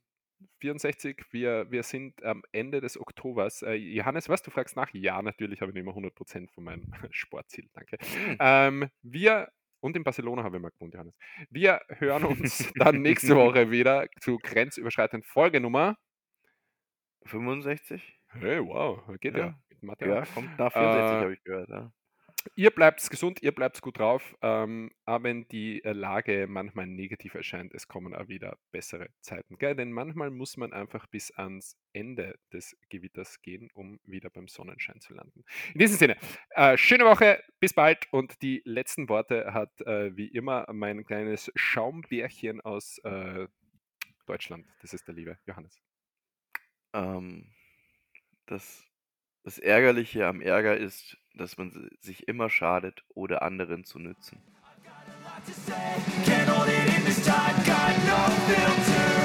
S1: 64, wir, wir sind am Ende des Oktobers. Äh, Johannes, was, du fragst nach? Ja, natürlich habe ich immer 100% von meinem Sportziel, danke.
S2: Hm.
S1: Ähm, wir, und in Barcelona haben wir mal gewohnt, Johannes. Wir hören uns dann nächste Woche wieder zu grenzüberschreitend Folgenummer.
S2: 65?
S1: Hey, wow, geht ja.
S2: Ja,
S1: Mathe
S2: ja, kommt nach 64,
S1: Äh,
S2: habe ich gehört. Ja.
S1: Ihr bleibt gesund, ihr bleibt gut drauf. Ähm, aber wenn die äh, Lage manchmal negativ erscheint, es kommen auch wieder bessere Zeiten. Gell? Denn manchmal muss man einfach bis ans Ende des Gewitters gehen, um wieder beim Sonnenschein zu landen. In diesem Sinne, äh, schöne Woche, bis bald. Und die letzten Worte hat äh, wie immer mein kleines Schaumbärchen aus äh, Deutschland. Das ist der liebe Johannes.
S2: Ähm, das, das Ärgerliche am Ärger ist, dass man sich immer schadet ohne anderen zu nützen.
S4: I've got a lot to say, can't hold it in this time, got no filter.